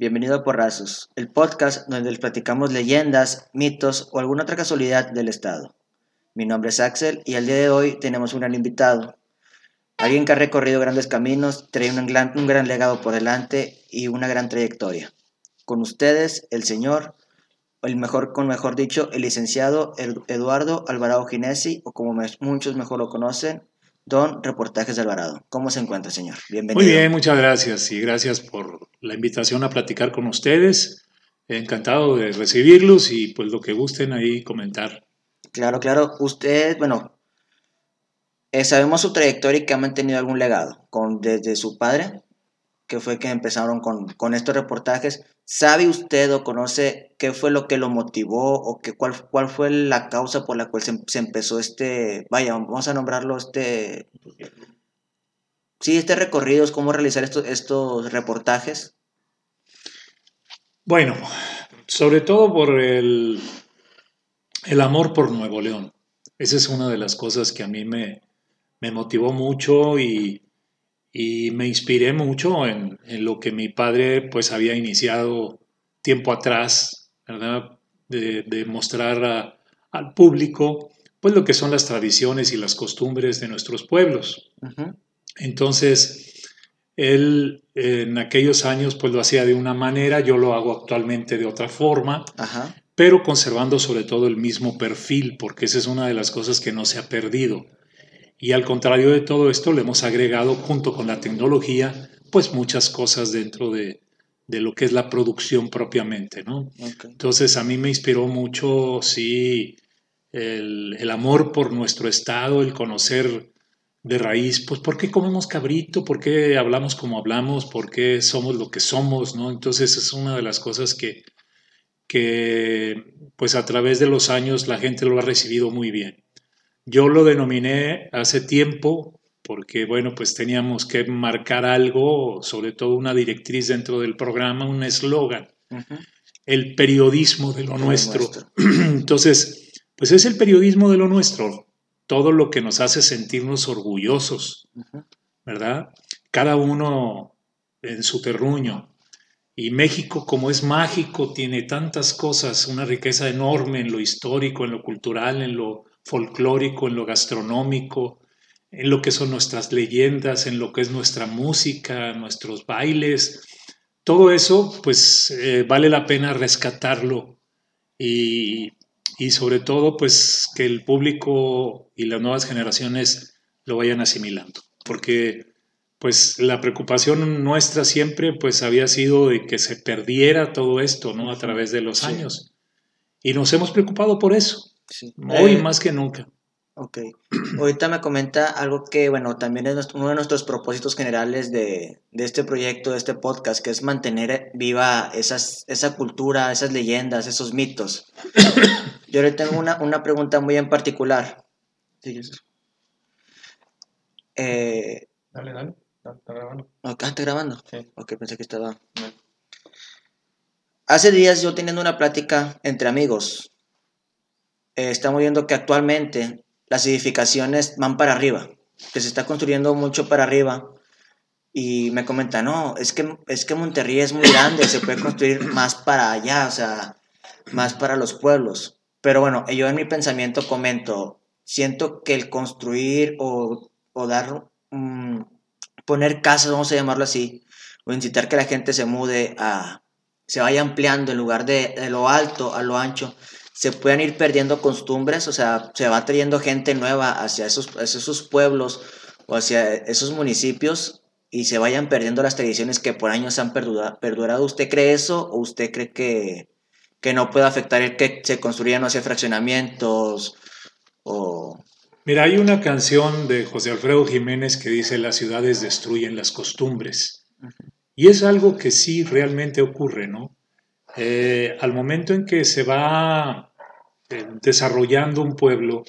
Bienvenido a Porrazos, el podcast donde les platicamos leyendas, mitos o alguna otra casualidad del Estado. Mi nombre es Axel y al día de hoy tenemos un gran invitado. Alguien que ha recorrido grandes caminos, trae un gran, legado por delante y una gran trayectoria. Con ustedes, el señor, el mejor, con mejor dicho, el licenciado Eduardo Alvarado Ginesi, o como muchos mejor lo conocen, Don Reportajes de Alvarado. ¿Cómo se encuentra, señor? Bienvenido. Muy bien, muchas gracias y gracias por la invitación a platicar con ustedes. Encantado de recibirlos y pues lo que gusten ahí comentar. Claro, claro. Usted, bueno, eh, sabemos su trayectoria y que ha mantenido algún legado con, desde su padre, que fue que empezaron con, con, estos reportajes. ¿Sabe usted o conoce qué fue lo que lo motivó o que, cuál, cuál fue la causa por la cual se, empezó este, vaya, vamos a nombrarlo este... Sí, este recorrido, es cómo realizar estos, estos reportajes. Bueno, sobre todo por el, el amor por Nuevo León. Esa es una de las cosas que a mí me, me motivó mucho y, y me inspiré mucho en, en, lo que mi padre pues había iniciado tiempo atrás, ¿verdad? De, de mostrar al público pues lo que son las tradiciones y las costumbres de nuestros pueblos. Entonces, él en aquellos años pues lo hacía de una manera, yo lo hago actualmente de otra forma, pero conservando sobre todo el mismo perfil, porque esa es una de las cosas que no se ha perdido y al contrario de todo esto, le hemos agregado junto con la tecnología, pues muchas cosas dentro de, de lo que es la producción propiamente, ¿no? Entonces a mí me inspiró mucho, sí, el, el, amor por nuestro estado, el conocer de raíz, pues por qué comemos cabrito, por qué hablamos como hablamos, por qué somos lo que somos, ¿no? Entonces es una de las cosas que, que pues a través de los años la gente lo ha recibido muy bien. Yo lo denominé hace tiempo porque, bueno, pues teníamos que marcar algo, sobre todo una directriz dentro del programa, un eslogan, el periodismo de lo nuestro. Entonces, pues es el periodismo de lo nuestro, todo lo que nos hace sentirnos orgullosos, ¿verdad? Cada uno en su terruño. Y México, como es mágico, tiene tantas cosas, una riqueza enorme en lo histórico, en lo cultural, en lo folclórico, en lo gastronómico, en lo que son nuestras leyendas, en lo que es nuestra música, nuestros bailes. Todo eso, pues eh, vale la pena rescatarlo y, y sobre todo, pues que el público y las nuevas generaciones lo vayan asimilando, porque pues la preocupación nuestra siempre pues había sido de que se perdiera todo esto, ¿no? A través de los años. Y nos hemos preocupado por eso. Hoy eh, más que nunca. Ok. Ahorita me comenta algo que, bueno, también es uno de nuestros propósitos generales de, este proyecto, de este podcast, que es mantener viva esas, esa cultura, esas leyendas, esos mitos. Yo le tengo una, una pregunta muy en particular. Sí, eh, dale, dale. Está grabando. ¿está grabando? Sí. Ok, pensé que estaba... Hace días yo teniendo una plática entre amigos, eh, estamos viendo que actualmente las edificaciones van para arriba, que se está construyendo mucho para arriba. Y me comenta, no, es que, es que Monterrey es muy grande, se puede construir más para allá, o sea, más para los pueblos. Pero bueno, yo en mi pensamiento comento, siento que el construir o, o dar, poner casas, vamos a llamarlo así, o incitar que la gente se mude a, se vaya ampliando en lugar de, de lo alto a lo ancho, se puedan ir perdiendo costumbres, o sea, se va trayendo gente nueva hacia esos, esos pueblos o hacia esos municipios y se vayan perdiendo las tradiciones que por años han perdurado. ¿Usted cree eso o usted cree que, que no puede afectar el que se construyan, no sé, fraccionamientos o... Mira, hay una canción de José Alfredo Jiménez que dice las ciudades destruyen las costumbres. Y es algo que sí realmente ocurre, ¿no? Eh, al momento en que se va desarrollando un pueblo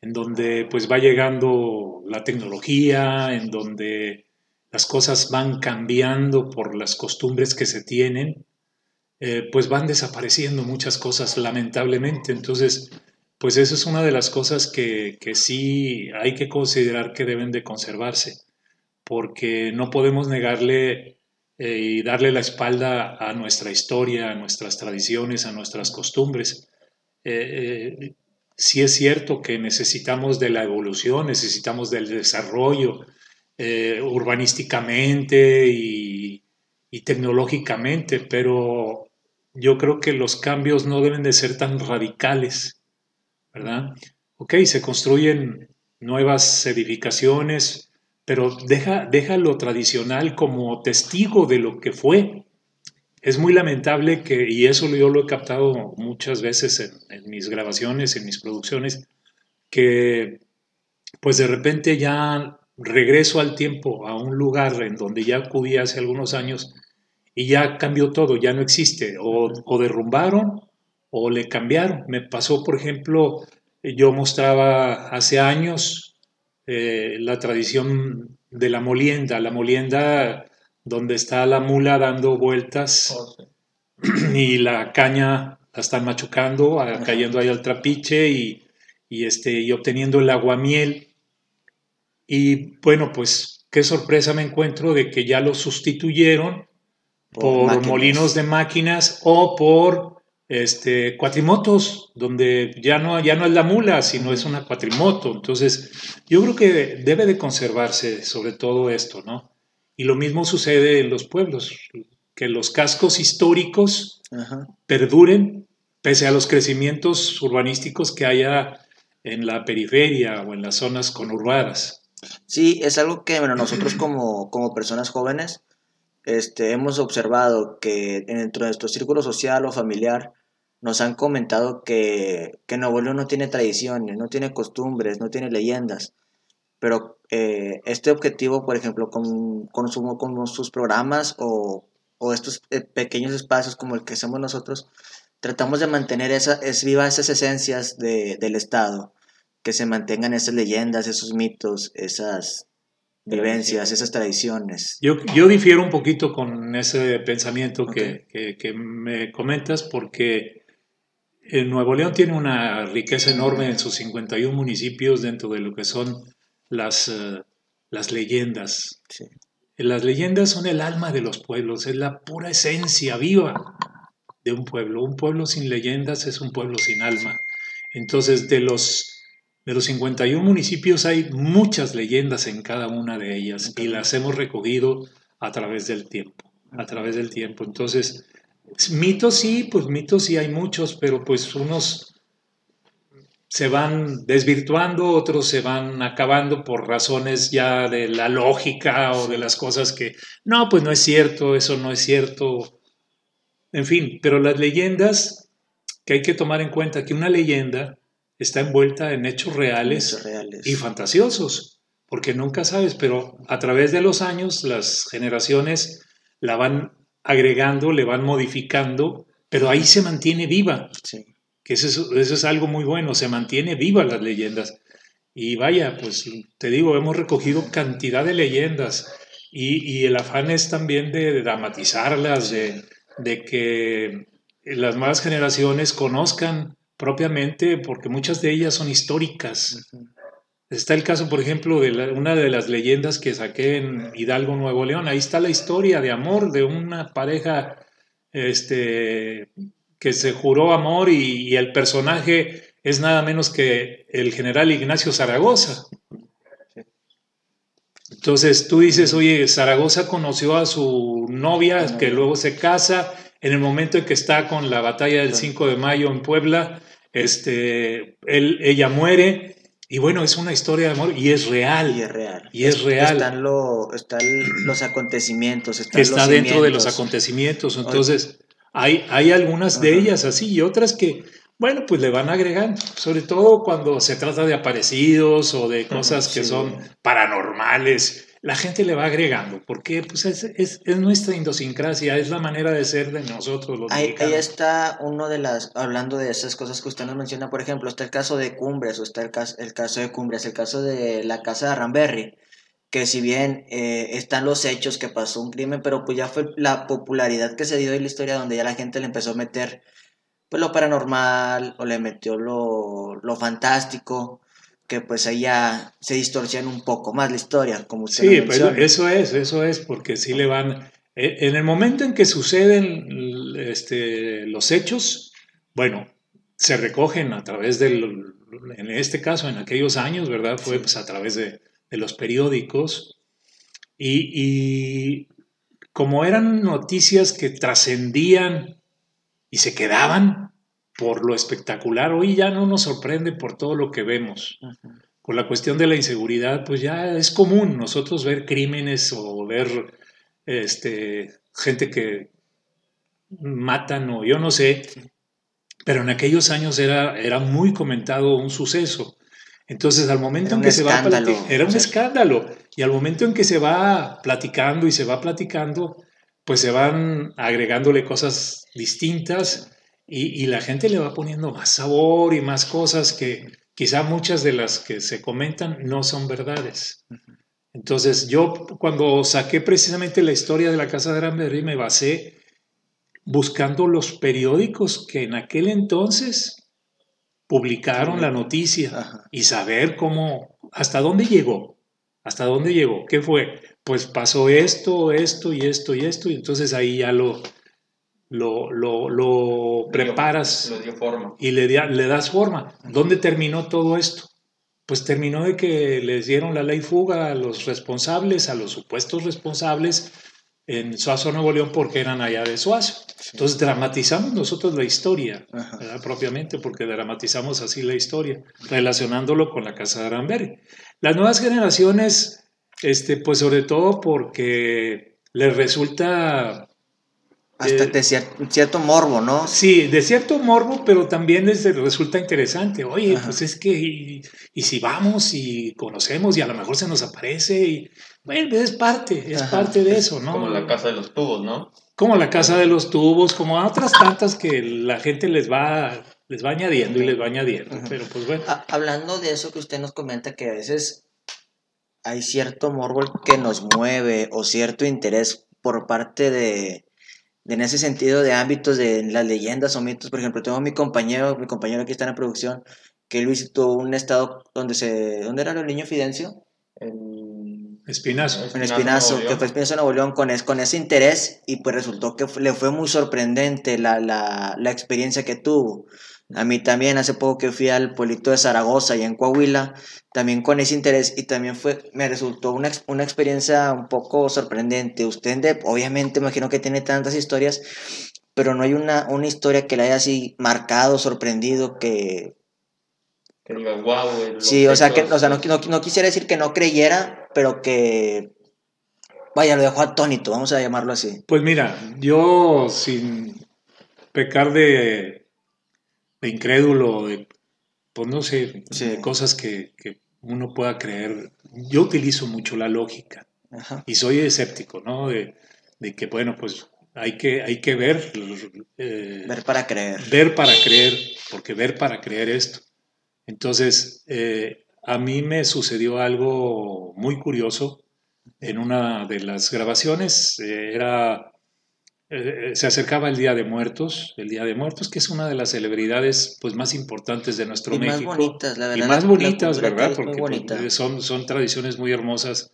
en donde pues va llegando la tecnología, en donde las cosas van cambiando por las costumbres que se tienen, eh, pues van desapareciendo muchas cosas lamentablemente. Entonces, pues eso es una de las cosas que, que sí hay que considerar que deben de conservarse, porque no podemos negarle eh, y darle la espalda a nuestra historia, a nuestras tradiciones, a nuestras costumbres. Eh, sí es cierto que necesitamos de la evolución, necesitamos del desarrollo urbanísticamente y, y tecnológicamente, pero yo creo que los cambios no deben de ser tan radicales, ¿verdad? Ok, se construyen nuevas edificaciones, pero deja, deja lo tradicional como testigo de lo que fue. Es muy lamentable que, y eso yo lo he captado muchas veces en, en mis grabaciones, en mis producciones, que pues de repente ya regreso al tiempo, a un lugar en donde ya acudí hace algunos años y ya cambió todo, ya no existe. O, derrumbaron o le cambiaron. Me pasó, por ejemplo, yo mostraba hace años eh, la tradición de la molienda, la molienda donde está la mula dando vueltas oh, y la caña la están machucando, cayendo ahí al trapiche y, y, este, y obteniendo el aguamiel. Y bueno, pues qué sorpresa me encuentro de que ya lo sustituyeron por, molinos de máquinas o por este, cuatrimotos, donde ya no, ya no es la mula, sino es una cuatrimoto. Entonces, yo creo que debe de conservarse sobre todo esto, ¿no? Y lo mismo sucede en los pueblos, que los cascos históricos perduren pese a los crecimientos urbanísticos que haya en la periferia o en las zonas conurbadas. Sí, es algo que bueno, nosotros como, como personas jóvenes este, hemos observado que dentro de nuestro círculo social o familiar nos han comentado que, que Nuevo León no tiene tradiciones, no tiene costumbres, no tiene leyendas. Pero eh, este objetivo, por ejemplo, con, con, con sus programas o, o estos eh, pequeños espacios como el que hacemos nosotros, tratamos de mantener esa, es viva esas esencias de, del Estado, que se mantengan esas leyendas, esos mitos, esas, vivencias, esas tradiciones. Yo, yo difiero un poquito con ese pensamiento que, que, me comentas porque el Nuevo León tiene una riqueza enorme en sus 51 municipios dentro de lo que son las, eh, las leyendas. Las leyendas son el alma de los pueblos, es la pura esencia viva de un pueblo. Un pueblo sin leyendas es un pueblo sin alma. Entonces, de los de los 51 municipios hay muchas leyendas en cada una de ellas y las hemos recogido a través del tiempo, a través del tiempo. Entonces, mitos sí, pues mitos sí hay muchos, pero pues unos se van desvirtuando, otros se van acabando por razones ya de la lógica o de las cosas que, no, pues no es cierto, eso no es cierto. En fin, pero las leyendas, que hay que tomar en cuenta que una leyenda está envuelta en hechos reales, y fantasiosos, porque nunca sabes, pero a través de los años las generaciones la van agregando, le van modificando, pero ahí se mantiene viva. Que eso, eso es algo muy bueno, se mantiene viva las leyendas. Y vaya, pues te digo, hemos recogido cantidad de leyendas y, el afán es también de, dramatizarlas, de, de, que las nuevas generaciones conozcan propiamente porque muchas de ellas son históricas. Está el caso, por ejemplo, de una de las leyendas que saqué en Hidalgo, Nuevo León. Ahí está la historia de amor de una pareja este, que se juró amor y, el personaje es nada menos que el general Ignacio Zaragoza. Entonces tú dices, oye, Zaragoza conoció a su novia, que luego se casa, en el momento en que está con la batalla del 5 de mayo en Puebla, este, él, ella muere, y bueno, es una historia de amor y es real. Y es real. Y es, real. Están, lo, están los acontecimientos. Están está dentro de los acontecimientos. Entonces, hay, hay algunas de ellas así y otras que, bueno, pues le van agregando. Sobre todo cuando se trata de aparecidos o de cosas que son paranormales la gente le va agregando, porque pues es, es, es, nuestra idiosincrasia, es la manera de ser de nosotros los ahí, ahí, está uno de las, hablando de esas cosas que usted nos menciona, por ejemplo, está el caso de Cumbres, o está el caso, el caso de Cumbres, el caso de la casa de Ramberry, que si bien eh, están los hechos que pasó un crimen, pero pues ya fue la popularidad que se dio en la historia donde ya la gente le empezó a meter pues lo paranormal o le metió lo, lo fantástico que pues ahí ya se distorsiona un poco más la historia, como usted Sí, pues eso es, eso es, porque sí le van, E, en el momento en que suceden este, los hechos, bueno, se recogen a través del, en este caso, en aquellos años, ¿verdad? Fue pues, a través de, de los periódicos. Y, y, como eran noticias que trascendían y se quedaban por lo espectacular, hoy ya no nos sorprende por todo lo que vemos. Con la cuestión de la inseguridad, pues ya es común nosotros ver crímenes o ver este, gente que matan o yo no sé, pero en aquellos años era, era muy comentado un suceso. Entonces, al momento en que se va era un escándalo. Y al momento en que se va platicando y se va platicando, pues se van agregándole cosas distintas y, y, la gente le va poniendo más sabor y más cosas que quizá muchas de las que se comentan no son verdades. Entonces, yo cuando saqué precisamente la historia de la Casa de Granberry me basé buscando los periódicos que en aquel entonces publicaron la noticia y saber cómo, hasta dónde llegó, hasta dónde llegó, qué fue. Pues pasó esto, esto y esto y esto, y entonces ahí ya lo, lo, lo, preparas y le, le das forma. ¿Dónde terminó todo esto? Pues terminó de que les dieron la ley fuga a los responsables, a los supuestos responsables, en Suazo, Nuevo León, porque eran allá de Suazo. Entonces dramatizamos nosotros la historia, propiamente, porque dramatizamos así la historia, relacionándolo con la casa de Aramberry. Las nuevas generaciones, este, pues sobre todo porque les resulta hasta de cierto, morbo, ¿no? Sí, de cierto morbo, pero también les resulta interesante. Oye, pues es que, y, si vamos y conocemos y a lo mejor se nos aparece, y bueno, es parte, es parte de eso, ¿no? Como la casa de los tubos, ¿no? Como la casa de los tubos, como otras tantas que la gente les va, les va añadiendo y les va añadiendo. Pero pues bueno. hablando de eso que usted nos comenta, que a veces hay cierto morbo que nos mueve o cierto interés por parte de en ese sentido de ámbitos de las leyendas o mitos, por ejemplo, tengo mi compañero, mi compañero que está en la producción, que él visitó un estado donde se, ¿dónde era el niño Fidencio? En Espinazo. En Espinazo, que fue Espinazo Nuevo León con, con ese interés y pues resultó que le fue muy sorprendente la, la, la experiencia que tuvo. A mí también, hace poco que fui al pueblito de Zaragoza y en Coahuila, también con ese interés y también fue, me resultó una, una experiencia un poco sorprendente. Usted, obviamente, imagino que tiene tantas historias, pero no hay una, una historia que le haya así marcado, sorprendido, que... Que diga, wow. Sí, o sea, que, o sea no, no, no quisiera decir que no creyera, pero que Vaya, lo dejó atónito, vamos a llamarlo así. Pues mira, yo sin pecar de de incrédulo, de, pues no sé, cosas que, uno pueda creer. Yo utilizo mucho la lógica y soy escéptico, ¿no? De, que, bueno, pues hay que, hay que ver. Eh, ver para creer. Ver para creer, porque ver para creer esto. Entonces, eh, a mí me sucedió algo muy curioso en una de las grabaciones. Eh, era eh, se acercaba el Día de Muertos, el Día de Muertos, que es una de las celebridades pues, más importantes de nuestro México. Y más bonitas, la verdad. Y más bonitas, ¿verdad? Porque pues, son, son tradiciones muy hermosas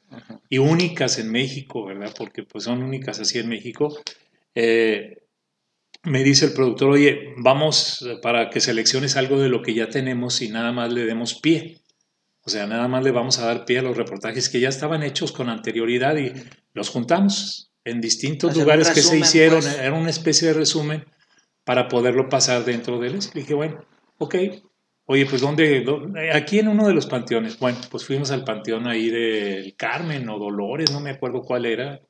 y únicas en México, ¿verdad? Porque pues, son únicas así en México. Eh, me dice el productor, oye, vamos para que selecciones algo de lo que ya tenemos y nada más le demos pie. O sea, nada más le vamos a dar pie a los reportajes que ya estaban hechos con anterioridad y los juntamos en distintos lugares que se hicieron, pues. era una especie de resumen para poderlo pasar dentro de él. Y dije, bueno, ok, oye, pues ¿dónde, Aquí en uno de los panteones. Bueno, pues fuimos al panteón ahí del Carmen o Dolores, no me acuerdo cuál era.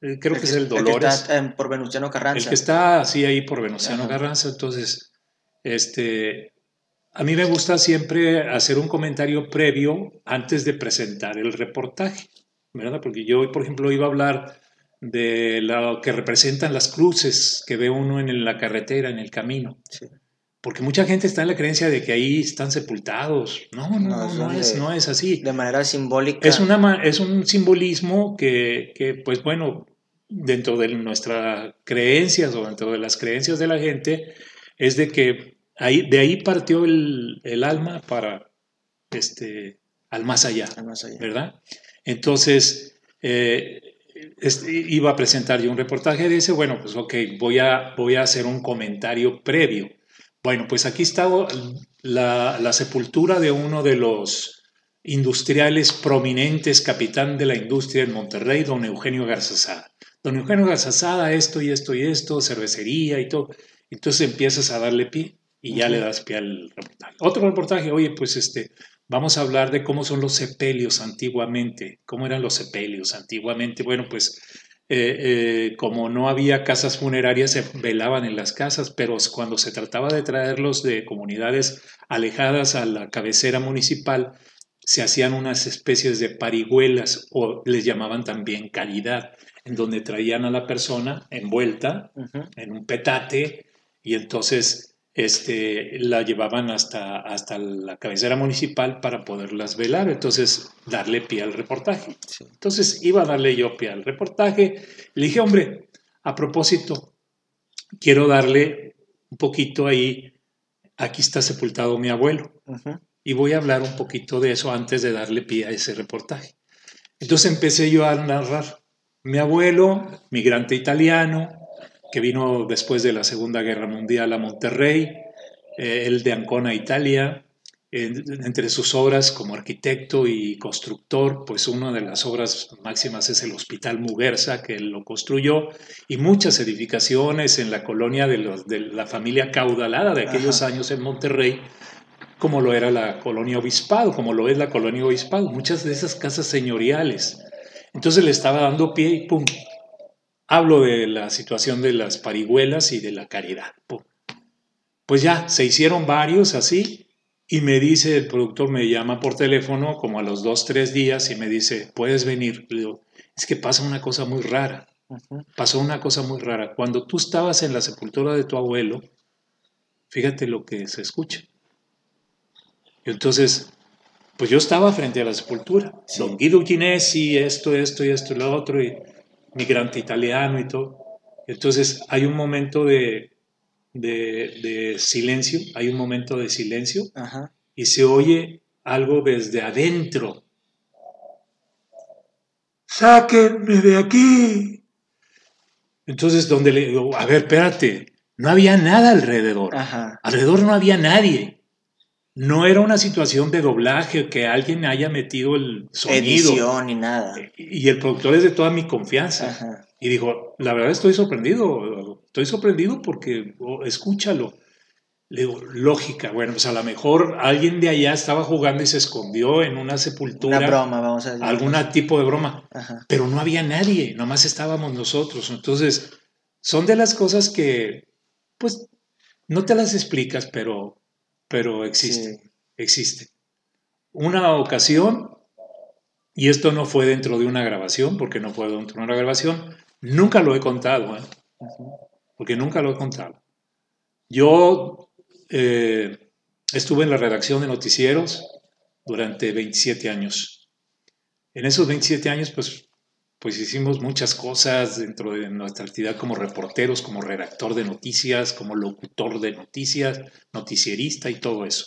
Eh, creo que es el Dolores. El que está por Venustiano Carranza. El que está así ahí por Venustiano Carranza. Entonces, este, a mí me gusta siempre hacer un comentario previo antes de presentar el reportaje, ¿verdad? Porque yo, por ejemplo, iba a hablar de lo que representan las cruces que ve uno en la carretera, en el camino. Porque mucha gente está en la creencia de que ahí están sepultados. No, no, no, no, es, no es así. De manera simbólica. Es, una, es un simbolismo que, que, pues bueno, dentro de nuestras creencias o dentro de las creencias de la gente, es de que ahí, de ahí partió el, el alma para, este, al más allá. Al más allá. ¿Verdad? Entonces, eh, este, iba a presentar yo un reportaje, dice, bueno, pues ok, voy a, voy a hacer un comentario previo. Bueno, pues aquí está la, la sepultura de uno de los industriales prominentes, capitán de la industria en Monterrey, don Eugenio Garzazada. Don Eugenio Garzazada, esto y esto y esto, cervecería y todo. Entonces empiezas a darle pie y ya le das pie al reportaje. Otro reportaje, oye, pues este, vamos a hablar de cómo son los sepelios antiguamente, cómo eran los sepelios antiguamente. Bueno, pues eh, eh, como no había casas funerarias, se velaban en las casas, pero cuando se trataba de traerlos de comunidades alejadas a la cabecera municipal, se hacían unas especies de parihuelas o les llamaban también caridad, en donde traían a la persona envuelta en un petate y entonces este, la llevaban hasta, hasta la cabecera municipal para poderlas velar, entonces darle pie al reportaje. Entonces iba a darle yo pie al reportaje, le dije, hombre, a propósito, quiero darle un poquito ahí, aquí está sepultado mi abuelo, y voy a hablar un poquito de eso antes de darle pie a ese reportaje. Entonces empecé yo a narrar, mi abuelo, migrante italiano, que vino después de la Segunda Guerra Mundial a Monterrey, eh, el de Ancona, Italia. entre sus obras como arquitecto y constructor, pues una de las obras máximas es el Hospital Muguerza, que él lo construyó, y muchas edificaciones en la colonia de, los, de la familia caudalada de aquellos años en Monterrey, como lo era la colonia Obispado, como lo es la colonia Obispado, muchas de esas casas señoriales. Entonces le estaba dando pie y pum, hablo de la situación de las parihuelas y de la caridad. Pues ya, se hicieron varios así y me dice, el productor me llama por teléfono como a los dos, tres días y me dice, puedes venir. Le digo, es que pasa una cosa muy rara. Pasó una cosa muy rara. Cuando tú estabas en la sepultura de tu abuelo, fíjate lo que se escucha. Y entonces, pues yo estaba frente a la sepultura. Don Guido Ginesi, esto, esto y esto y lo otro. Y migrante italiano y todo. Entonces hay un momento de, de, silencio, hay un momento de silencio y se oye algo desde adentro. Sáquenme de aquí. Entonces, donde le digo, a ver, espérate, no había nada alrededor. Alrededor no había nadie. No era una situación de doblaje, que alguien haya metido el sonido. Edición ni nada. Y el productor es de toda mi confianza. Y dijo, la verdad estoy sorprendido, estoy sorprendido porque oh, escúchalo. Le digo, lógica, bueno, pues a lo mejor alguien de allá estaba jugando y se escondió en una sepultura. Una broma, vamos a decir. Algún tipo de broma. Pero no había nadie, nomás estábamos nosotros. Entonces, son de las cosas que, pues, no te las explicas, pero pero existe, existe. Una ocasión, y esto no fue dentro de una grabación, porque no fue dentro de una grabación, nunca lo he contado, ¿eh? porque nunca lo he contado. Yo eh, estuve en la redacción de noticieros durante 27 años. En esos 27 años, pues pues hicimos muchas cosas dentro de nuestra actividad como reporteros, como redactor de noticias, como locutor de noticias, noticierista y todo eso.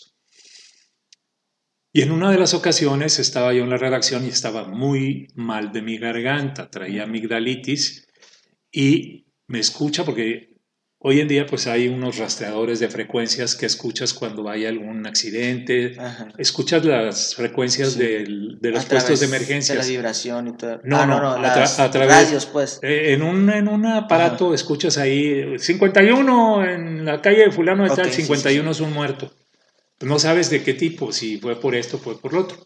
Y en una de las ocasiones estaba yo en la redacción y estaba muy mal de mi garganta, traía amigdalitis y me escucha porque Hoy en día pues hay unos rastreadores de frecuencias que escuchas cuando hay algún accidente, escuchas las frecuencias de los puestos de emergencia. la vibración y todo. No, ah, no, no, a, través, radios pues. Eh, en, un, en un aparato escuchas ahí 51 en la calle de fulano de tal, 51 es un muerto. No sabes de qué tipo, si fue por esto, fue por lo otro.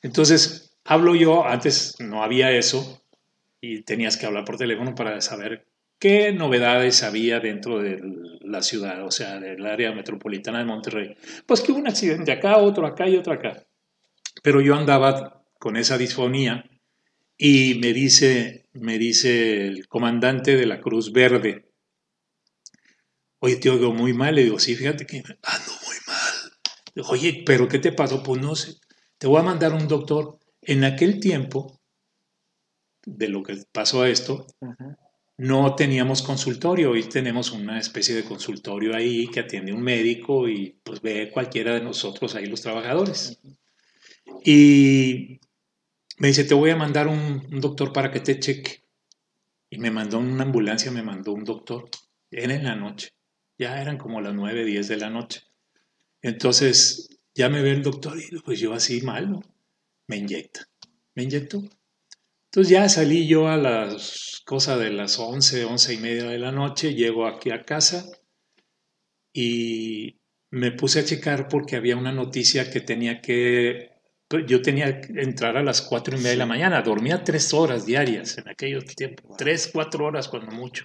Entonces, hablo yo, antes no había eso y tenías que hablar por teléfono para saber ¿Qué novedades había dentro de la ciudad, o sea, del área metropolitana de Monterrey? Pues que hubo un accidente acá, otro acá y otro acá. Pero yo andaba con esa disfonía y me dice, me dice el comandante de la Cruz Verde, oye, te oigo muy mal. Le digo, sí, fíjate que ando muy mal. oye, ¿pero qué te pasó? Pues no sé, te voy a mandar un doctor. En aquel tiempo, de lo que pasó a esto, no teníamos consultorio, hoy tenemos una especie de consultorio ahí que atiende un médico y pues ve cualquiera de nosotros ahí los trabajadores. Y me dice, te voy a mandar un, doctor para que te cheque. Y me mandó una ambulancia, me mandó un doctor. Era en la noche. Ya eran como las 9, 10 de la noche. Entonces, ya me ve el doctor y pues yo así mal, ¿no? Me inyecta. Me inyectó. Entonces ya salí yo a las cosas de las 11, 11 y media de la noche, llego aquí a casa y me puse a checar porque había una noticia que tenía que, yo tenía que entrar a las 4 y media de la mañana, dormía tres horas diarias en aquellos tiempos, tres, cuatro horas cuando mucho.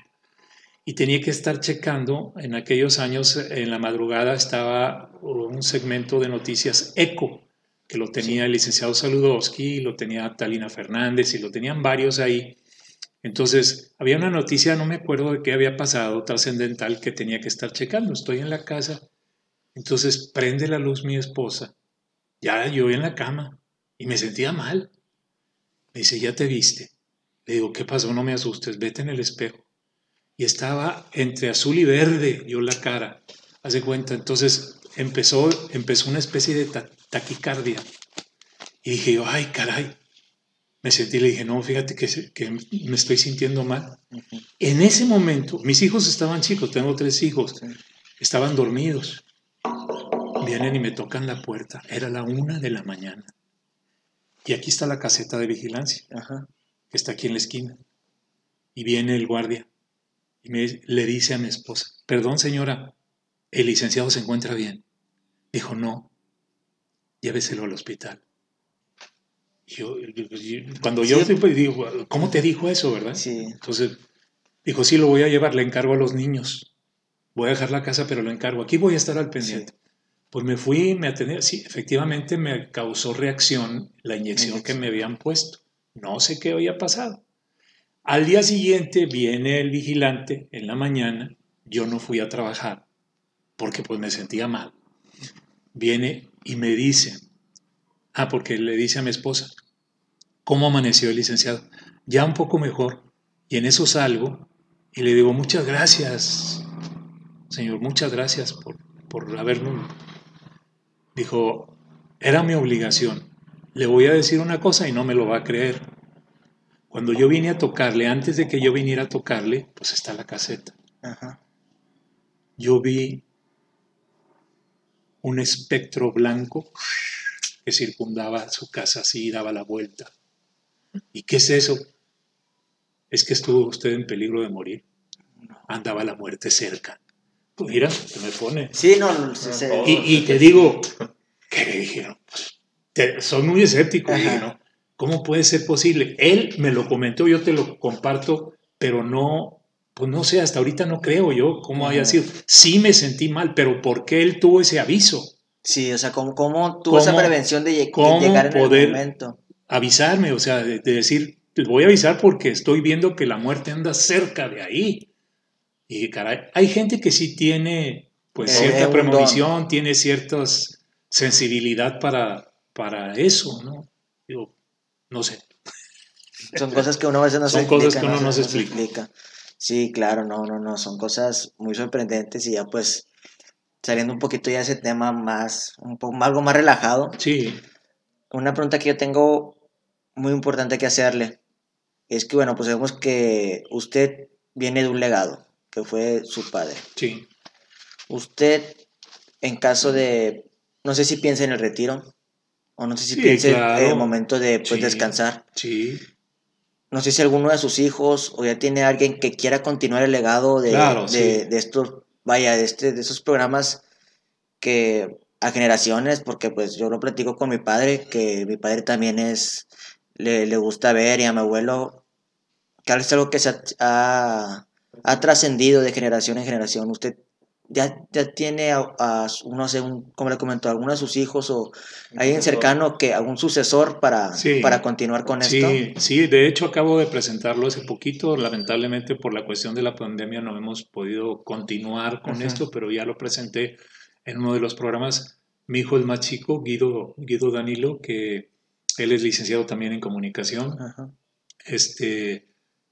Y tenía que estar checando, en aquellos años, en la madrugada estaba un segmento de noticias ECO, que lo tenía el licenciado Saludowski, lo tenía Talina Fernández y lo tenían varios ahí. Entonces, había una noticia, no me acuerdo de qué había pasado, trascendental, que tenía que estar checando. Estoy en la casa, entonces prende la luz mi esposa, ya yo en la cama, y me sentía mal. Me dice, ¿ya te viste? Le digo, ¿qué pasó? No me asustes, vete en el espejo. Y estaba entre azul y verde yo la cara, hace cuenta. Entonces empezó, empezó una especie de taquicardia. Y dije yo, ay, caray. Me sentí y le dije, no, fíjate que, que me estoy sintiendo mal. En ese momento, mis hijos estaban chicos, tengo tres hijos, estaban dormidos. Vienen y me tocan la puerta. Era la una de la mañana. Y aquí está la caseta de vigilancia, que está aquí en la esquina. Y viene el guardia y me, le dice a mi esposa, perdón señora, el licenciado se encuentra bien. Dijo, no, lléveselo al hospital. Yo, cuando yo pues, digo, ¿cómo te dijo eso, verdad? Sí. Entonces, dijo, sí, lo voy a llevar, le encargo a los niños. Voy a dejar la casa, pero lo encargo. Aquí voy a estar al pendiente. Pues me fui, me atendí. Sí, efectivamente me causó reacción la inyección que me habían puesto. No sé qué había pasado. Al día siguiente viene el vigilante en la mañana. Yo no fui a trabajar porque pues me sentía mal. Viene y me dice, ah, porque le dice a mi esposa, ¿cómo amaneció el licenciado? Ya un poco mejor. Y en eso salgo y le digo, muchas gracias, señor, muchas gracias por, por haberme... Dijo, era mi obligación. Le voy a decir una cosa y no me lo va a creer. Cuando yo vine a tocarle, antes de que yo viniera a tocarle, pues está la caseta. Yo vi un espectro blanco que circundaba su casa así y daba la vuelta. ¿Y qué es eso? Es que estuvo usted en peligro de morir. Andaba la muerte cerca. Pues mira, se me pone. Sí, no, y, te digo, ¿qué le dijeron? Pues, son muy escépticos, ¿no? ¿Cómo puede ser posible? Él me lo comentó, yo te lo comparto, pero no, pues no sé, hasta ahorita no creo yo cómo haya sido. Sí me sentí mal, pero ¿por qué él tuvo ese aviso? Sí, o sea, ¿cómo, cómo tuvo esa prevención de, llegar en poder el momento? Avisarme, o sea, de, decir, les voy a avisar porque estoy viendo que la muerte anda cerca de ahí. Y caray, hay gente que sí tiene pues cierta premonición, tiene cierta sensibilidad para, para eso, ¿no? Digo, no sé. Son cosas que uno a veces no son se cosas explica. que uno no, se, explica. Sí, claro, no, no, no, son cosas muy sorprendentes y ya pues saliendo un poquito ya de ese tema más, un poco algo más relajado. Sí. Una pregunta que yo tengo muy importante que hacerle es que, bueno, pues vemos que usted viene de un legado, que fue su padre. Sí. Usted, en caso de, no sé si piensa en el retiro, o no sé si piense en el momento de pues, descansar. Sí. No sé si alguno de sus hijos o ya tiene alguien que quiera continuar el legado de, de, estos, vaya, de, este, de esos programas que a generaciones, porque pues yo lo platico con mi padre, que mi padre también es, le, le gusta ver y a mi abuelo, que es algo que se ha, ha trascendido de generación en generación. ¿Usted ya, ya tiene a, a no sé, como le comentó, alguno de sus hijos o alguien cercano que algún sucesor para, para continuar con esto. Sí, sí, de hecho acabo de presentarlo hace poquito, lamentablemente por la cuestión de la pandemia no hemos podido continuar con esto, pero ya lo presenté en uno de los programas. Mi hijo el más chico, Guido, Guido Danilo, que él es licenciado también en comunicación. Este,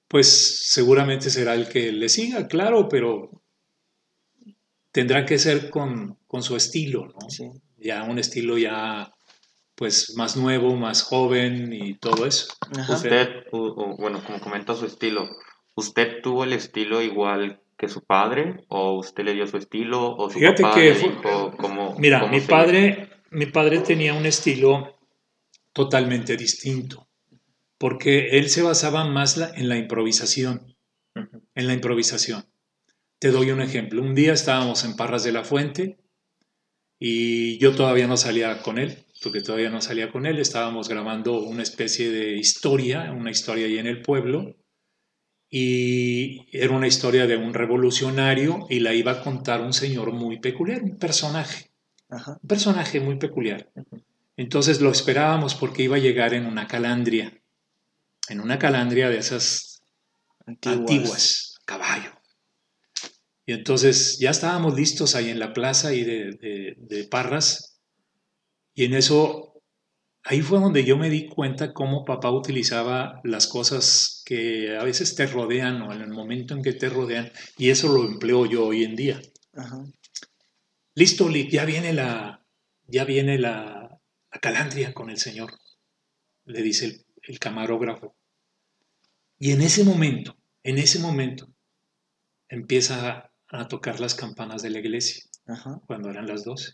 pues seguramente será el que le siga, claro, pero tendrá que ser con, su estilo, ¿no? Ya un estilo ya pues más nuevo, más joven y todo eso. Ajá. Usted, o, bueno, como comentó su estilo, ¿usted tuvo el estilo igual que su padre? ¿O usted le dio su estilo? ¿O su Fíjate papá que le fue- dijo cómo Mira, cómo mi padre, mi padre tenía un estilo totalmente distinto, porque él se basaba más la- en la improvisación, en la improvisación. Te doy un ejemplo. Un día estábamos en Parras de la Fuente y yo todavía no salía con él, porque todavía no salía con él. Estábamos grabando una especie de historia, una historia ahí en el pueblo, y era una historia de un revolucionario y la iba a contar un señor muy peculiar, un personaje Ajá. un personaje muy peculiar. Entonces lo esperábamos porque iba a llegar en una calandria, en una calandria de esas Antiguas. antiguas, caballo. Y entonces ya estábamos listos ahí en la plaza y de, de- de Parras, y en eso, ahí fue donde yo me di cuenta cómo papá utilizaba las cosas que a veces te rodean o en el momento en que te rodean, y eso lo empleo yo hoy en día. Ajá. Listo, Lick, ya viene la, ya viene la, la calandria con el señor, le dice el, el camarógrafo. Y en ese momento, en ese momento, empieza a, tocar las campanas de la iglesia, Ajá. cuando eran las 12.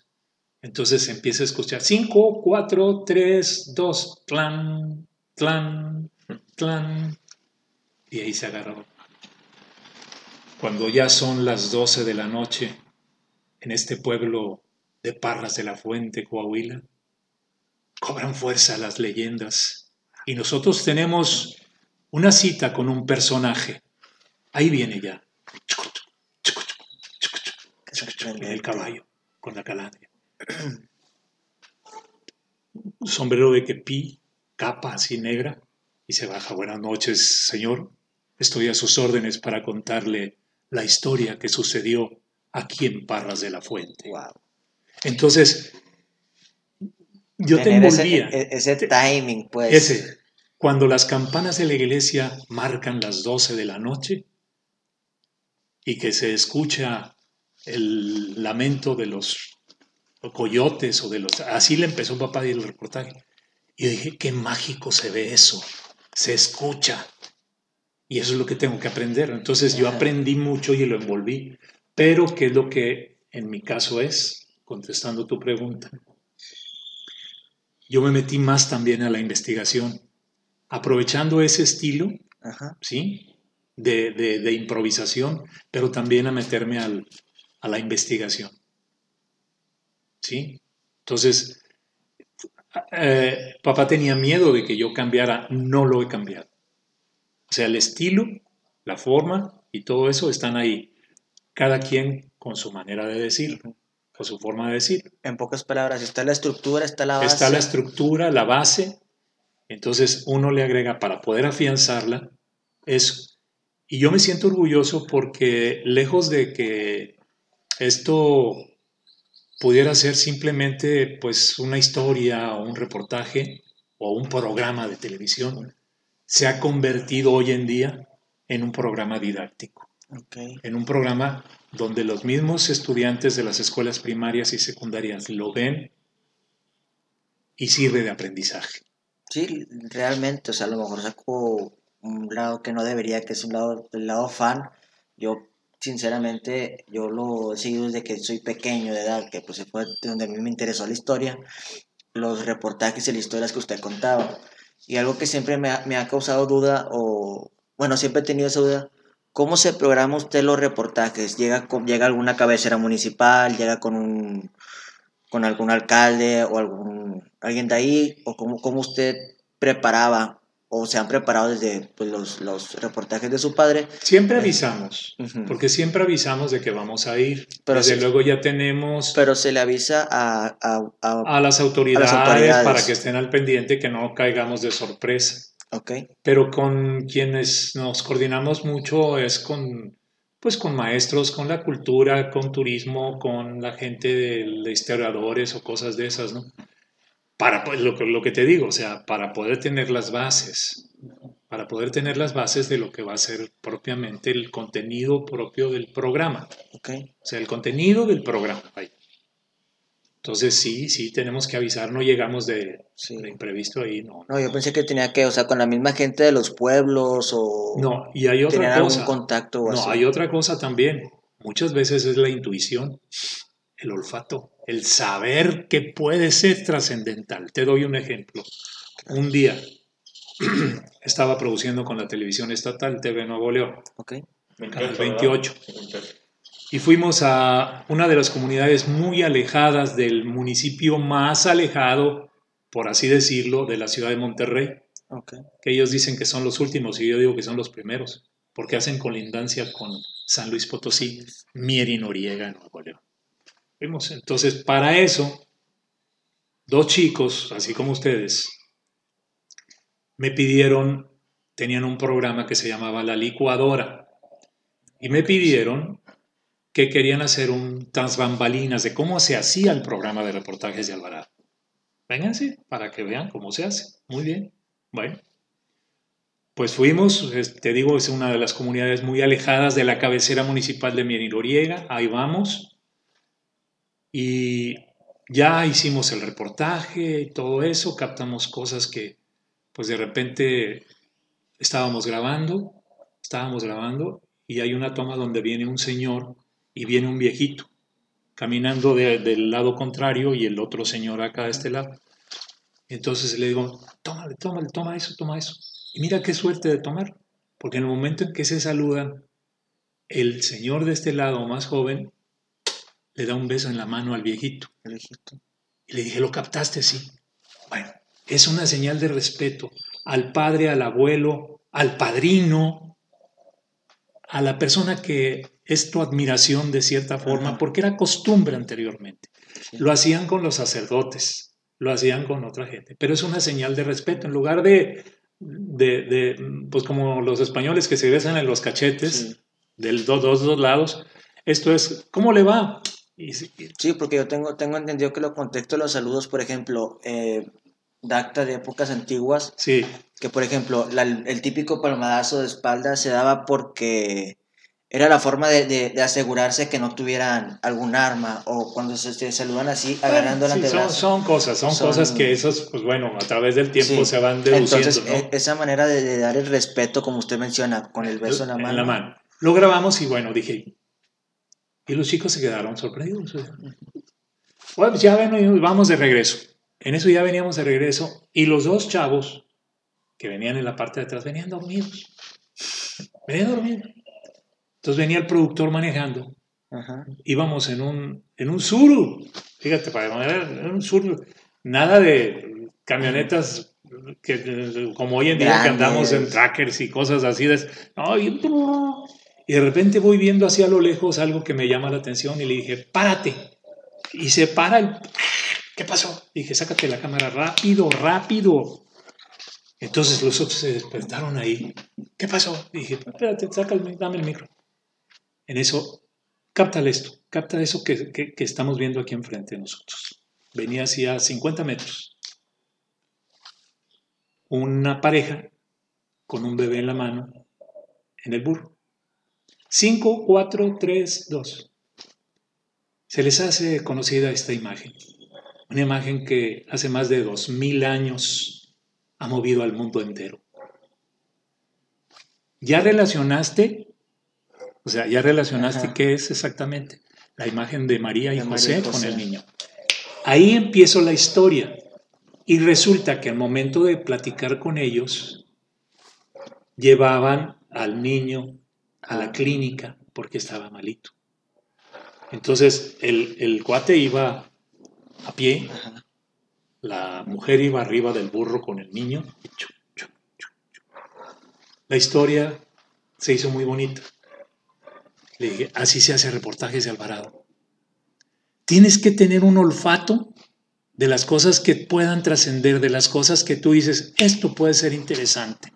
Entonces empieza a escuchar 5, 4, 3, 2, clan, clan, clan. Y ahí se agarró. Cuando ya son las 12 de la noche, en este pueblo de Parras de la Fuente, Coahuila, cobran fuerza las leyendas. Y nosotros tenemos una cita con un personaje. Ahí viene ya. Chucutu, chucutu, chucutu, Qué Viene el caballo con la calandria. Sombrero de quepí, capa así negra, y se baja. Buenas noches, señor. Estoy a sus órdenes para contarle la historia que sucedió aquí en Parras de la Fuente. Wow. Entonces, yo te Tener ese, envolvía. e- ese timing, pues. Ese, cuando las campanas de la iglesia marcan las 12 de la noche y que se escucha el lamento de los coyotes o de los... Así le empezó papá el reportaje. Y yo dije, qué mágico se ve eso, se escucha. Y eso es lo que tengo que aprender. Entonces yo aprendí mucho y lo envolví. Pero, ¿qué es lo que en mi caso es? Contestando tu pregunta. Yo me metí más también a la investigación, aprovechando ese estilo, Ajá. ¿sí? De, de- de improvisación, pero también a meterme al- a la investigación. ¿Sí? Entonces, eh, papá tenía miedo de que yo cambiara, no lo he cambiado. O sea, el estilo, la forma y todo eso están ahí. Cada quien con su manera de decirlo, con su forma de decir. En pocas palabras, está la estructura, está la base. Está la estructura, la base, entonces uno le agrega para poder afianzarla eso. Y yo me siento orgulloso porque lejos de que esto pudiera ser simplemente pues una historia o un reportaje o un programa de televisión, se ha convertido hoy en día en un programa didáctico en un programa donde los mismos estudiantes de las escuelas primarias y secundarias lo ven y sirve de aprendizaje. Sí, realmente, o sea, a lo mejor saco un lado que no debería, que es un lado, el lado fan. Yo, sinceramente, yo lo he seguido desde que soy pequeño de edad, que pues fue de donde a mí me interesó la historia, los reportajes y las historias que usted contaba. Y algo que siempre me ha, me ha causado duda, o bueno, siempre he tenido esa duda, ¿cómo se programa usted los reportajes? ¿Llega, con, llega alguna cabecera municipal? ¿Llega con un con algún alcalde o algún alguien de ahí o cómo, cómo usted preparaba o se han preparado desde pues, los, los reportajes de su padre Siempre avisamos, Ujú. porque siempre avisamos de que vamos a ir. Pero Desde sí- luego ya tenemos pero se le avisa a, a, a- a las autoridades, autoridades. para que estén al pendiente, que no caigamos de sorpresa. ok Pero con quienes nos coordinamos mucho es con, pues con maestros, con la cultura, con turismo, con la gente de, de historiadores o cosas de esas, ¿no? Para pues, lo, que- lo que te digo, o sea, para poder tener las bases, para poder tener las bases de lo que va a ser propiamente el contenido propio del programa, ok o sea, el contenido del programa. vaya. Entonces sí, sí, tenemos que avisar, no llegamos de, Sí. de imprevisto ahí, no. No, yo pensé que tenía que, o sea, con la misma gente de los pueblos o No, y hay otra algún cosa. contacto o No, así. hay otra cosa también. Muchas veces es la intuición, el olfato, el saber que puede ser trascendental. Te doy un ejemplo. Un día estaba produciendo con la televisión estatal TV Nuevo León Ok. Canal 28. y fuimos a una de las comunidades muy alejadas del municipio más alejado, por así decirlo, de la ciudad de Monterrey Ok. que ellos dicen que son los últimos y yo digo que son los primeros, porque hacen colindancia con San Luis Potosí, Mier y Noriega en Nuevo León. Fuimos, Entonces, para eso, dos chicos, así como ustedes, me pidieron, tenían un programa que se llamaba La Licuadora, y me pidieron que querían hacer un tras bambalinas de cómo se hacía el programa de reportajes de Alvarado. Vénganse para que vean cómo se hace. Muy bien. Bueno, pues fuimos, te digo, es una de las comunidades muy alejadas de la cabecera municipal de Mierinoriega, ahí vamos. Y ya hicimos el reportaje y todo eso, captamos cosas que pues de repente estábamos grabando, estábamos grabando y hay una toma donde viene un señor y viene un viejito caminando de- del lado contrario y el otro señor acá de este lado. Entonces le digo, tómale, tómale, toma eso, toma eso. Y mira qué suerte de tomar, porque en el momento en que se saludan, el señor de este lado, más joven, le da un beso en la mano al viejito. El viejito. Y le dije, ¿lo captaste? Sí. Bueno, es una señal de respeto al padre, al abuelo, al padrino, a la persona que es tu admiración de cierta forma, Ajá. porque era costumbre anteriormente. Sí. Lo hacían con los sacerdotes, lo hacían con otra gente, pero es una señal de respeto. En lugar de, de, de, pues como los españoles que se besan en los cachetes, Sí. del dos, dos, dos lados, esto es, ¿cómo le va? Sí, porque yo tengo, tengo entendido que los contextos de los saludos, por ejemplo, eh, dacta de épocas antiguas, sí, que por ejemplo, la- el típico palmadazo de espalda se daba porque era la forma de, de- de asegurarse que no tuvieran algún arma o cuando se, se saludan así, agarrando el Sí, son, antebrazo. son cosas, son, Son- cosas que esos, pues bueno, a través del tiempo Sí. se van deduciendo, Entonces, ¿no? e- esa manera de, de dar el respeto, como usted menciona, con el beso en la mano. Lo grabamos y bueno, dije, y los chicos se quedaron sorprendidos. Bueno, pues ya ven, vamos de regreso. En eso ya veníamos de regreso y los dos chavos que venían en la parte de atrás venían dormidos. Venían dormidos. Entonces venía el productor manejando Ajá. íbamos en un, en un Suru. Fíjate, para manera, en un Suru. Nada de camionetas que, como hoy en día que andamos en Grandes. trackers y cosas así. De, no, y, y de repente voy viendo hacia lo lejos algo que me llama la atención y le dije, párate. Y se para el... ¿Qué pasó? Dije, sácate la cámara rápido, rápido. Entonces los otros se despertaron ahí. ¿Qué pasó? Dije, espérate, saca el, dame el micro. En eso Cáptale esto, capta eso que, que- que estamos viendo aquí enfrente de nosotros. Venía hacia 50 metros. Una pareja con un bebé en la mano en el burro. 5, 4, 3, 2. Se les hace conocida esta imagen. Una imagen que hace más de 2000 años ha movido al mundo entero. ¿Ya relacionaste o sea, ya relacionaste Ajá. qué es exactamente la imagen de María y De María José, y con José. el niño. Ahí empiezo la historia y resulta que al momento de platicar con ellos, llevaban al niño a la clínica porque estaba malito. Entonces el, el cuate iba a pie, la mujer iba arriba del burro con el niño. La historia se hizo muy bonita. Le dije, así se hace reportajes de Alvarado. Tienes que tener un olfato de las cosas que puedan trascender, de las cosas que tú dices, esto puede ser interesante.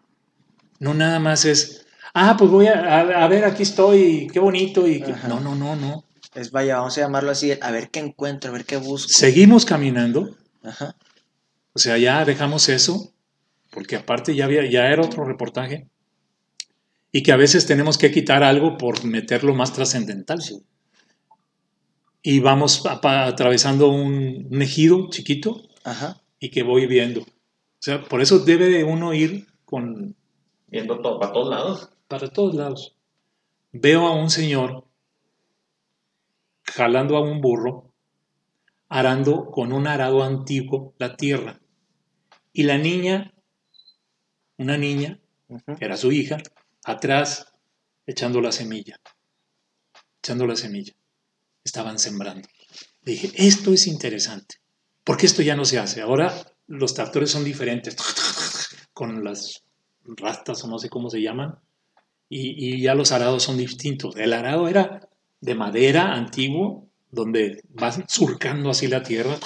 No nada más es, ah, pues voy a, a- a ver, aquí estoy, qué bonito. Y que-". Ajá. No, no, no, no. Es vaya, vamos a llamarlo así, a ver qué encuentro, a ver qué busco. Seguimos caminando, Ajá. o sea, ya dejamos eso, porque aparte ya, había, ya era otro reportaje, y que a veces tenemos que quitar algo por meterlo más trascendental. Sí. y vamos atravesando un, un ejido chiquito Ajá. y que voy viendo. O sea, por eso debe de uno ir con, Viendo todo, para todos lados. Para todos lados. Veo a un señor jalando a un burro, arando con un arado antiguo la tierra. Y la niña, una niña, que era su hija, atrás echando la semilla. Echando la semilla. Estaban sembrando. Le dije, esto es interesante. Porque esto ya no se hace. Ahora los tractores son diferentes. Con las rastas o no sé cómo se llaman. Y, y ya los arados son distintos. El arado era de madera antiguo, donde vas surcando así la tierra.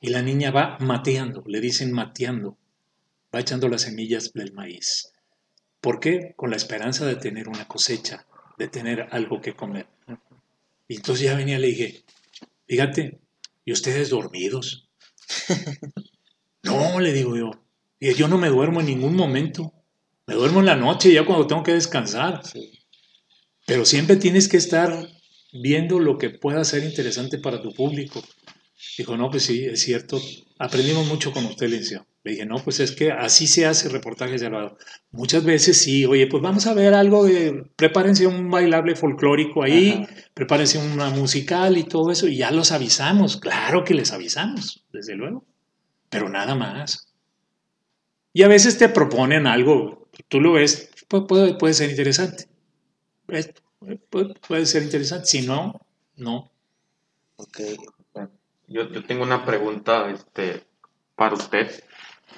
Y la niña va mateando, le dicen mateando va echando las semillas del maíz. ¿Por qué? Con la esperanza de tener una cosecha, de tener algo que comer. Y entonces ya venía y le dije, fíjate, ¿y ustedes dormidos? no, le digo yo, y yo no me duermo en ningún momento. Me duermo en la noche ya cuando tengo que descansar. Sí. Pero siempre tienes que estar viendo lo que pueda ser interesante para tu público. Dijo, no, pues sí, es cierto. Aprendimos mucho con usted, licenciado. Le dije, no, pues es que así se hace reportajes de lado. Muchas veces sí, oye, pues vamos a ver algo de, prepárense un bailable folclórico ahí, Ajá. prepárense una musical y todo eso, y ya los avisamos. Claro que les avisamos, desde luego. Pero nada más. Y a veces te proponen algo, tú lo ves, pu- puede, puede ser interesante. Es- Puede, puede ser interesante. Si no, no. Ok. Yo, yo tengo una pregunta este, para usted.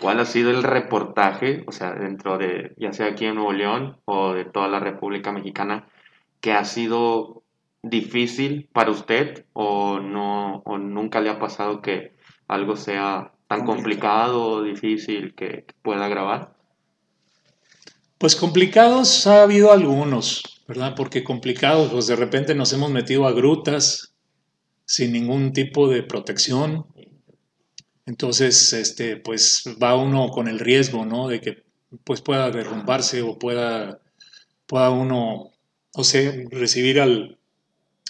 ¿Cuál ha sido el reportaje, o sea, dentro de, ya sea aquí en Nuevo León o de toda la República Mexicana, que ha sido difícil para usted o no, o nunca le ha pasado que algo sea tan complicado o difícil que, que pueda grabar? Pues complicados ha habido algunos, ¿verdad? Porque complicados, pues de repente nos hemos metido a grutas sin ningún tipo de protección. Entonces, este, pues va uno con el riesgo, ¿no? De que pues pueda derrumbarse o pueda, pueda uno, o sea, recibir al,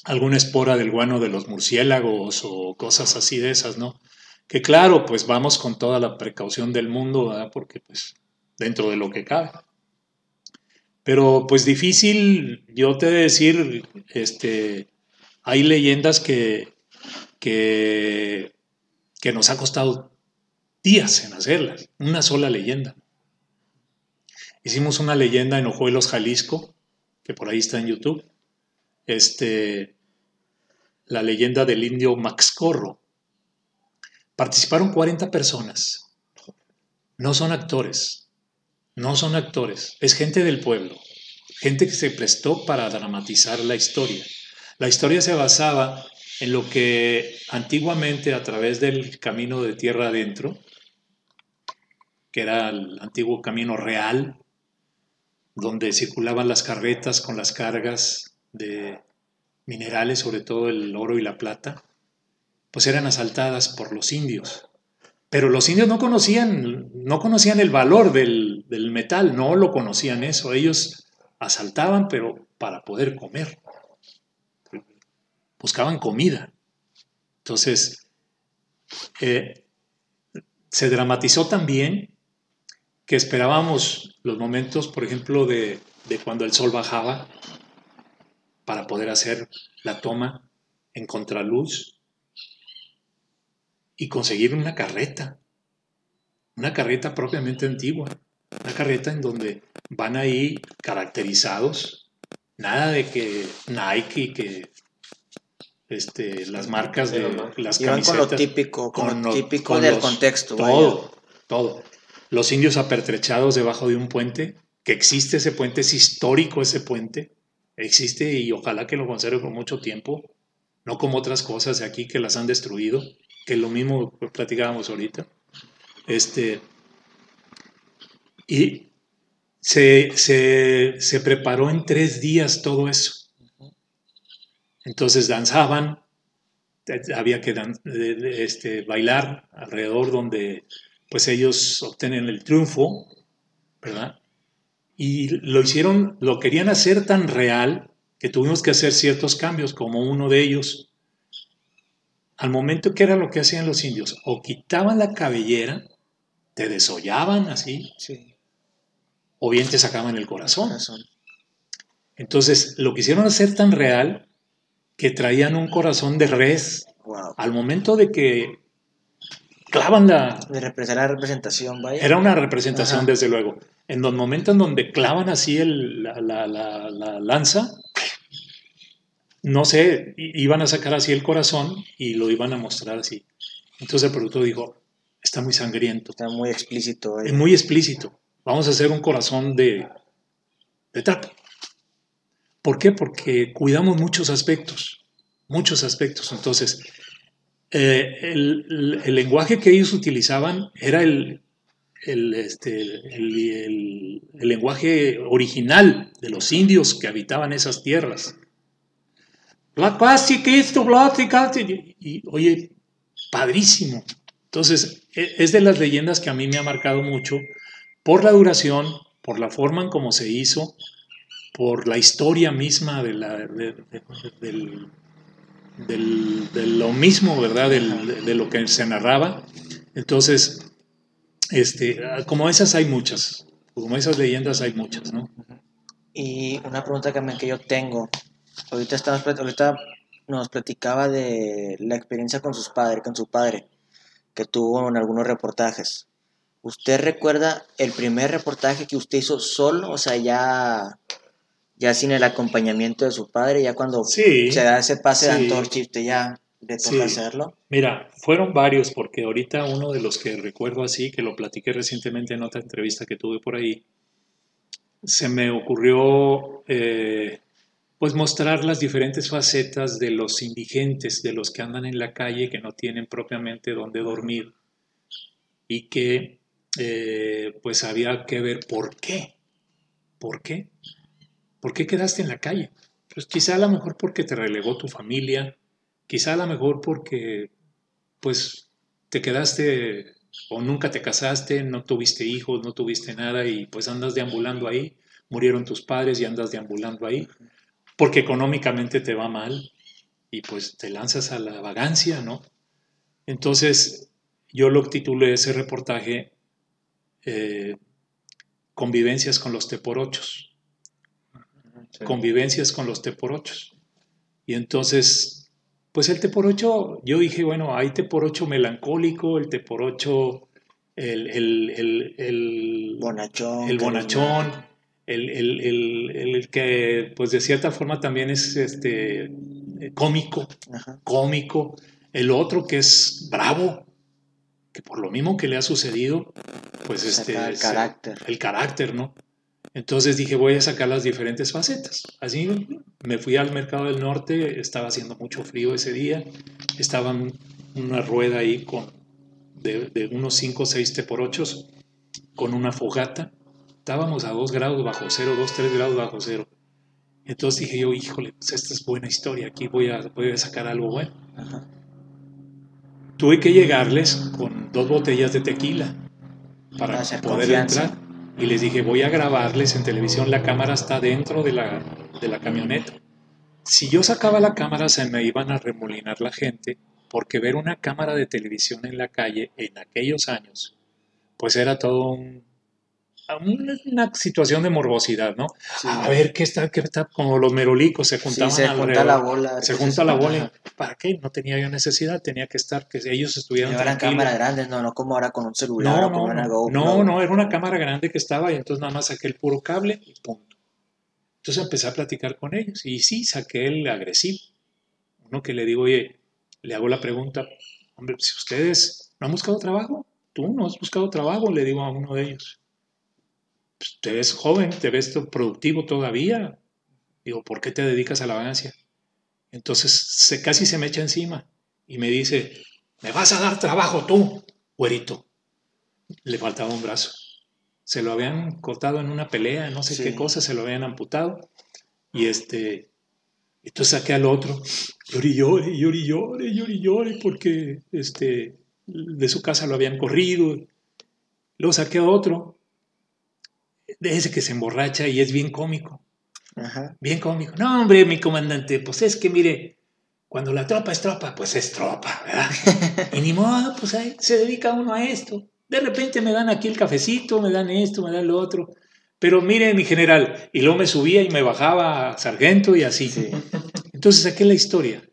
alguna espora del guano de los murciélagos o cosas así de esas, ¿no? Que claro, pues vamos con toda la precaución del mundo, ¿verdad? Porque pues dentro de lo que cabe. Pero pues difícil, yo te he de decir, este, hay leyendas que, que, que nos ha costado días en hacerlas, una sola leyenda. Hicimos una leyenda en Ojuelos, Jalisco, que por ahí está en YouTube. Este, la leyenda del indio Maxcorro. Participaron 40 personas. No son actores, no son actores, es gente del pueblo, gente que se prestó para dramatizar la historia. La historia se basaba en lo que antiguamente a través del camino de tierra adentro, que era el antiguo camino real, donde circulaban las carretas con las cargas de minerales, sobre todo el oro y la plata, pues eran asaltadas por los indios. Pero los indios no conocían, no conocían el valor del, del metal, no lo conocían eso. Ellos asaltaban, pero para poder comer. Buscaban comida. Entonces, eh, se dramatizó también que esperábamos los momentos, por ejemplo, de, de cuando el sol bajaba para poder hacer la toma en contraluz y conseguir una carreta, una carreta propiamente antigua, una carreta en donde van ahí caracterizados, nada de que Nike y que este, las marcas de las Iban con camisetas. lo típico, con, con lo lo- típico con del los- contexto. Todo, vaya. todo. Los indios apertrechados debajo de un puente, que existe ese puente, es histórico ese puente, existe y ojalá que lo conserve por mucho tiempo, no como otras cosas de aquí que las han destruido, que lo mismo platicábamos ahorita. Este, y se, se, se preparó en tres días todo eso. Entonces danzaban, había que dan- este, bailar alrededor donde pues ellos obtienen el triunfo, ¿verdad? Y lo hicieron, lo querían hacer tan real que tuvimos que hacer ciertos cambios, como uno de ellos. Al momento que era lo que hacían los indios, o quitaban la cabellera, te desollaban así, Sí, o bien te sacaban el corazón. corazón. Entonces, lo quisieron hacer tan real que traían un corazón de res. Wow. Al momento de que clavan la... De representar la representación, vaya. Era una representación, Ajá. desde luego. En los momentos en donde clavan así el- la, la- la- la lanza, no sé, iban a sacar así el corazón y lo iban a mostrar así. Entonces el productor dijo, está muy sangriento, Está muy explícito. es muy explícito. Vamos a hacer un corazón de, de trapo. ¿Por qué? Porque cuidamos muchos aspectos, muchos aspectos. Entonces, eh, el, el- el lenguaje que ellos utilizaban era el, el, este, el lenguaje original de los indios que habitaban esas tierras. La clásica, esto, y, y, oye, padrísimo. Entonces, e- es de las leyendas que a mí me ha marcado mucho por la duración, por la forma en cómo se hizo, por la historia misma de, la, de, de- del, del- de lo mismo, ¿verdad? Del- de, lo que se narraba. Entonces, este, como esas hay muchas, como esas leyendas hay muchas, ¿no? Y una pregunta que, que yo tengo. Ahorita, estamos, ahorita nos platicaba de la experiencia con sus padres, con su padre, que tuvo en algunos reportajes. ¿Usted recuerda el primer reportaje que usted hizo solo? O sea, ya, ya sin el acompañamiento de su padre, ya cuando Sí, se da ese pase de antorcha usted ya le toca Sí. hacerlo. Mira, fueron varios, porque ahorita uno de los que recuerdo así, que lo platiqué recientemente en otra entrevista que tuve por ahí, se me ocurrió eh, pues mostrar las diferentes facetas de los indigentes, de los que andan en la calle, que no tienen propiamente dónde dormir y que eh, pues había que ver por qué. ¿Por qué? ¿Por qué quedaste en la calle? Pues quizá a lo mejor porque te relegó tu familia, quizá a lo mejor porque pues te quedaste o nunca te casaste, no tuviste hijos, no tuviste nada y pues andas deambulando ahí, murieron tus padres y andas deambulando ahí, porque económicamente te va mal y pues te lanzas a la vagancia, ¿no? Entonces yo lo titulé ese reportaje eh, Convivencias con los teporochos convivencias con los teporochos. Y entonces, pues el teporocho, yo dije, bueno, hay teporocho melancólico, el teporocho, el, el, el, el, Bonachón. el bonachón, el, el, el, que, pues de cierta forma también es este, cómico, Ajá. cómico, el otro que es bravo, que por lo mismo que le ha sucedido, pues este, el carácter. el carácter, ¿no? Entonces dije, voy a sacar las diferentes facetas. Así me fui al mercado del norte, estaba haciendo mucho frío ese día, estaba en una rueda ahí con de, de unos 5 o 6 teporochos con una fogata. Estábamos a 2 grados bajo cero, 2, 3 grados bajo cero. Entonces dije yo, híjole, pues esta es buena historia, aquí voy a, voy a sacar algo bueno. Ajá. Tuve que llegarles con dos botellas de tequila para Hacer poder confianza. entrar. Y les dije, voy a grabarles en televisión, la cámara está dentro de la, de la camioneta. Si yo sacaba la cámara se me iban a remolinar la gente, porque ver una cámara de televisión en la calle en aquellos años, pues era todo un- una, una situación de morbosidad, ¿no? Sí. A ver qué está, qué está, como los merolicos se Sí, juntaban se junta alrededor. la bola. Se junta la ajá. bola. ¿Para qué? No tenía yo necesidad, tenía que estar, que ellos estuvieran Llevaran cámaras grandes, no, no como ahora con un celular No, o con no, una no, GoPro. no, no, era una cámara grande que estaba y entonces nada más saqué el puro cable y punto. Entonces empecé a platicar con ellos y sí, saqué el agresivo. Uno que le digo, oye, le hago la pregunta, hombre, si ustedes no han buscado trabajo, tú no has buscado trabajo, le digo a uno de ellos. Pues, te ves joven, te ves productivo todavía. Digo, ¿por qué te dedicas a la vagancia? Entonces se, casi se me echa encima y me dice, me vas a dar trabajo tú, güerito. Le faltaba un brazo. Se lo habían cortado en una pelea, no sé Sí. qué cosa, se lo habían amputado. Y este, entonces saqué al otro, llore, y llore, y llore, llore, porque este, de su casa lo habían corrido. Luego saqué a otro, de ese que se emborracha y es bien cómico. Ajá. bien cómico. No, hombre, mi comandante, pues es que mire, cuando la tropa es tropa, pues es tropa, ¿verdad? y ni modo, pues ahí se dedica uno a esto. De repente me dan aquí el cafecito, me dan esto, me dan lo otro. Pero mire, mi general, y luego me subía y me bajaba a sargento y así. Sí. Entonces, aquí la historia.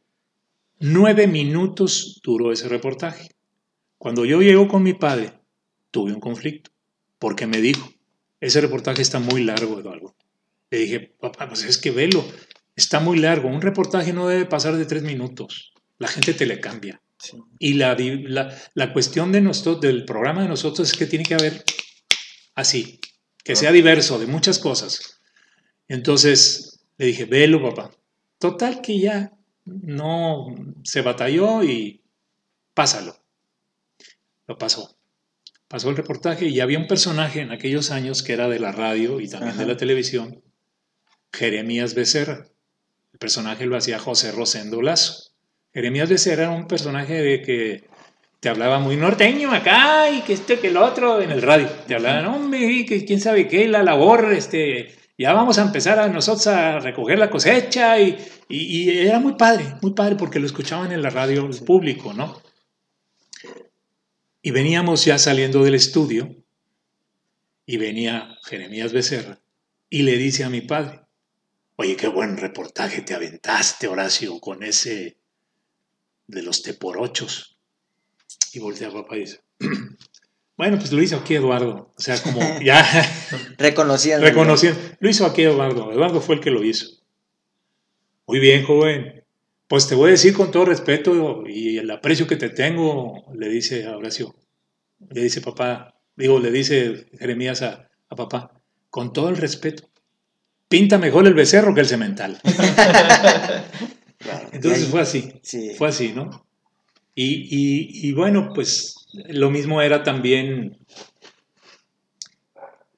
Nueve minutos duró ese reportaje. Cuando yo llego con mi padre, tuve un conflicto, porque me dijo, ese reportaje está muy largo, Eduardo. Le dije, papá, pues es que velo, está muy largo. Un reportaje no debe pasar de tres minutos. La gente te le cambia. Sí. Y la, la, la cuestión de nosotros, del programa de nosotros es que tiene que haber así, que sea diverso de muchas cosas. Entonces le dije, velo, papá. Total que ya no se batalló y pásalo. Lo pasó. Pasó el reportaje y había un personaje en aquellos años que era de la radio y también de la televisión, Jeremías Becerra. El personaje lo hacía José Rosendo Lazo. Jeremías Becerra era un personaje de que te hablaba muy norteño acá y que este que el otro en el radio. Te hablaban, hombre, que quién sabe qué, la labor, este, ya vamos a empezar a nosotros a recoger la cosecha y, y- y era muy padre, muy padre porque lo escuchaban en la radio el público, ¿no? Y veníamos ya saliendo del estudio y venía Jeremías Becerra y le dice a mi padre, oye, qué buen reportaje te aventaste, Horacio, con ese de los teporochos. Y voltea a papá y dice, bueno, pues lo hizo aquí Eduardo. O sea, como ya Reconociendo. reconociendo, lo hizo aquí Eduardo. Eduardo fue el que lo hizo. Muy bien, joven. Pues te voy a decir con todo respeto y el aprecio que te tengo, le dice a Horacio, le dice papá, digo, le dice Jeremías a, a papá, con todo el respeto, pinta mejor el becerro que el cemental. Claro. Entonces ahí- fue así. Sí. Fue así, ¿no? Y, y- y bueno, pues lo mismo era también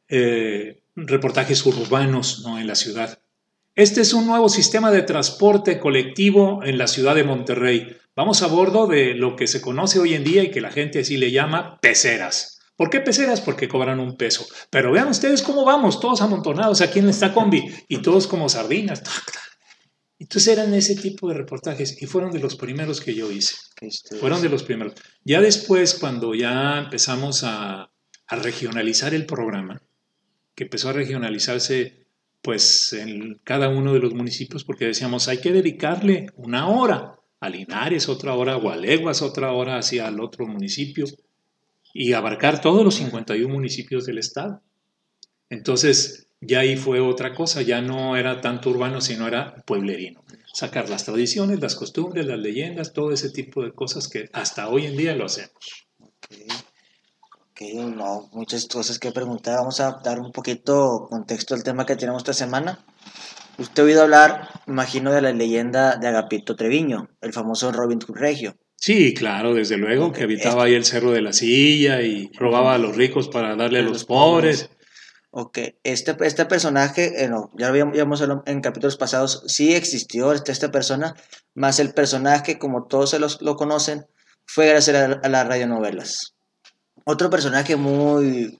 eh, reportajes urbanos ¿no? en la ciudad. Este es un nuevo sistema de transporte colectivo en la ciudad de Monterrey. Vamos a bordo de lo que se conoce hoy en día y que la gente así le llama peceras. ¿Por qué peceras? Porque cobran un peso. Pero vean ustedes cómo vamos, todos amontonados aquí en esta combi y todos como sardinas. Entonces eran ese tipo de reportajes y fueron de los primeros que yo hice. Fueron de los primeros. Ya después, cuando ya empezamos a, a regionalizar el programa, que empezó a regionalizarse pues en cada uno de los municipios, porque decíamos, hay que dedicarle una hora a Linares, otra hora a Gualeguas, otra hora hacia el otro municipio, y abarcar todos los 51 municipios del estado. Entonces, ya ahí fue otra cosa, ya no era tanto urbano, sino era pueblerino. Sacar las tradiciones, las costumbres, las leyendas, todo ese tipo de cosas que hasta hoy en día lo hacemos. Ok, no, muchas cosas que preguntar. Vamos a dar un poquito contexto al tema que tenemos esta semana. Usted ha oído hablar, imagino, de la leyenda de Agapito Treviño, el famoso Robin Hood Regio. Sí, claro, desde luego, que habitaba ahí el cerro de la silla y robaba a los ricos para darle a los pobres. Ok, este, este personaje, eh, no, ya lo habíamos, ya hemos hablado en capítulos pasados, sí existió este, esta persona, más el personaje, como todos se los, lo conocen, fue gracias a, a las radionovelas. Otro personaje muy,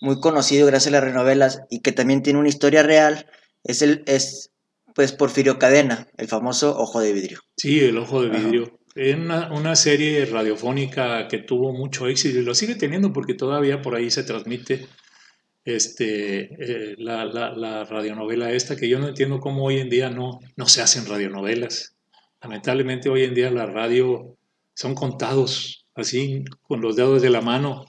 muy conocido gracias a las radionovelas y que también tiene una historia real es, el, es pues, Porfirio Cadena, el famoso Ojo de Vidrio. Sí, el ojo de Ajá. vidrio. Es una, una serie radiofónica que tuvo mucho éxito y lo sigue teniendo porque todavía por ahí se transmite este, eh, la, la- la radionovela esta, que yo no entiendo cómo hoy en día no, no se hacen radionovelas. Lamentablemente hoy en día la radio son contados así con los dedos de la mano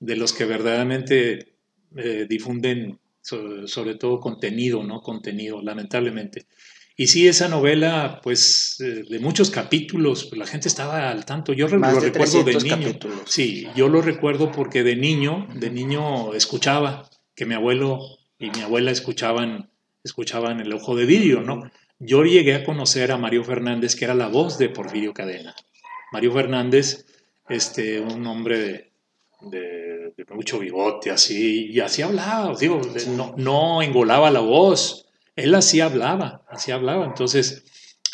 de los que verdaderamente eh, difunden so- sobre todo contenido, ¿no? Contenido, lamentablemente. Y sí, esa novela, pues, eh, de muchos capítulos, pues, la gente estaba al tanto. Yo Más lo de recuerdo de 300 niño. capítulos. Sí, yo lo recuerdo porque de niño, de niño escuchaba que mi abuelo y mi abuela escuchaban, escuchaban el ojo de vidrio, ¿no? Yo llegué a conocer a Mario Fernández, que era la voz de Porfirio Cadena. Mario Fernández, este, un hombre de, de- de mucho bigote, así, y así hablaba, digo, de- no, no engolaba la voz, él así hablaba, así hablaba. Entonces,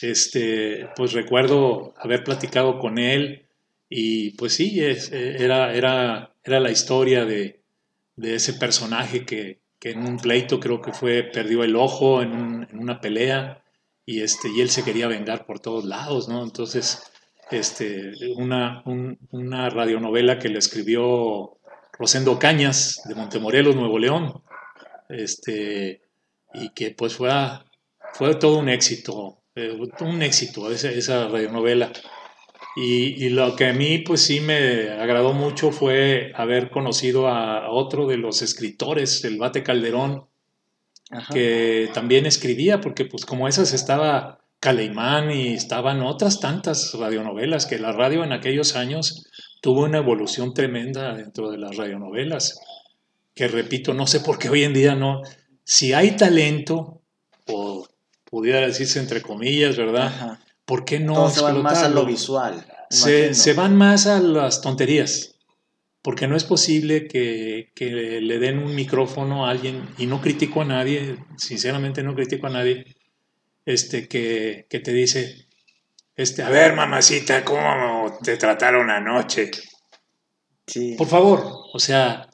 este, pues recuerdo haber platicado con él y pues sí, es- era, era, era la historia de, de ese personaje que, que en un pleito creo que fue, perdió el ojo en, en, una pelea y, este, y él se quería vengar por todos lados, ¿no? Entonces, este, una, una radionovela que le escribió Rosendo Cañas de Montemorelos, Nuevo León, este, y que pues fue, fue todo un éxito, eh, un éxito esa, esa radionovela. Y, lo que a mí pues sí me agradó mucho fue haber conocido a otro de los escritores, el Bate Calderón, que también escribía, porque pues como esas estaba Caleimán y estaban otras tantas radionovelas, que la radio en aquellos años tuvo una evolución tremenda dentro de las radionovelas, que repito, no sé por qué hoy en día no, si hay talento, o pudiera decirse entre comillas, ¿verdad? ¿Por qué no? se van más a lo visual. Se, van más a las tonterías. Porque no es posible que, le den un micrófono a alguien, y no critico a nadie, sinceramente no critico a nadie, este, que, te dice, este, a ver, mamacita, ¿cómo te trataron anoche? Sí. Por favor, o sea,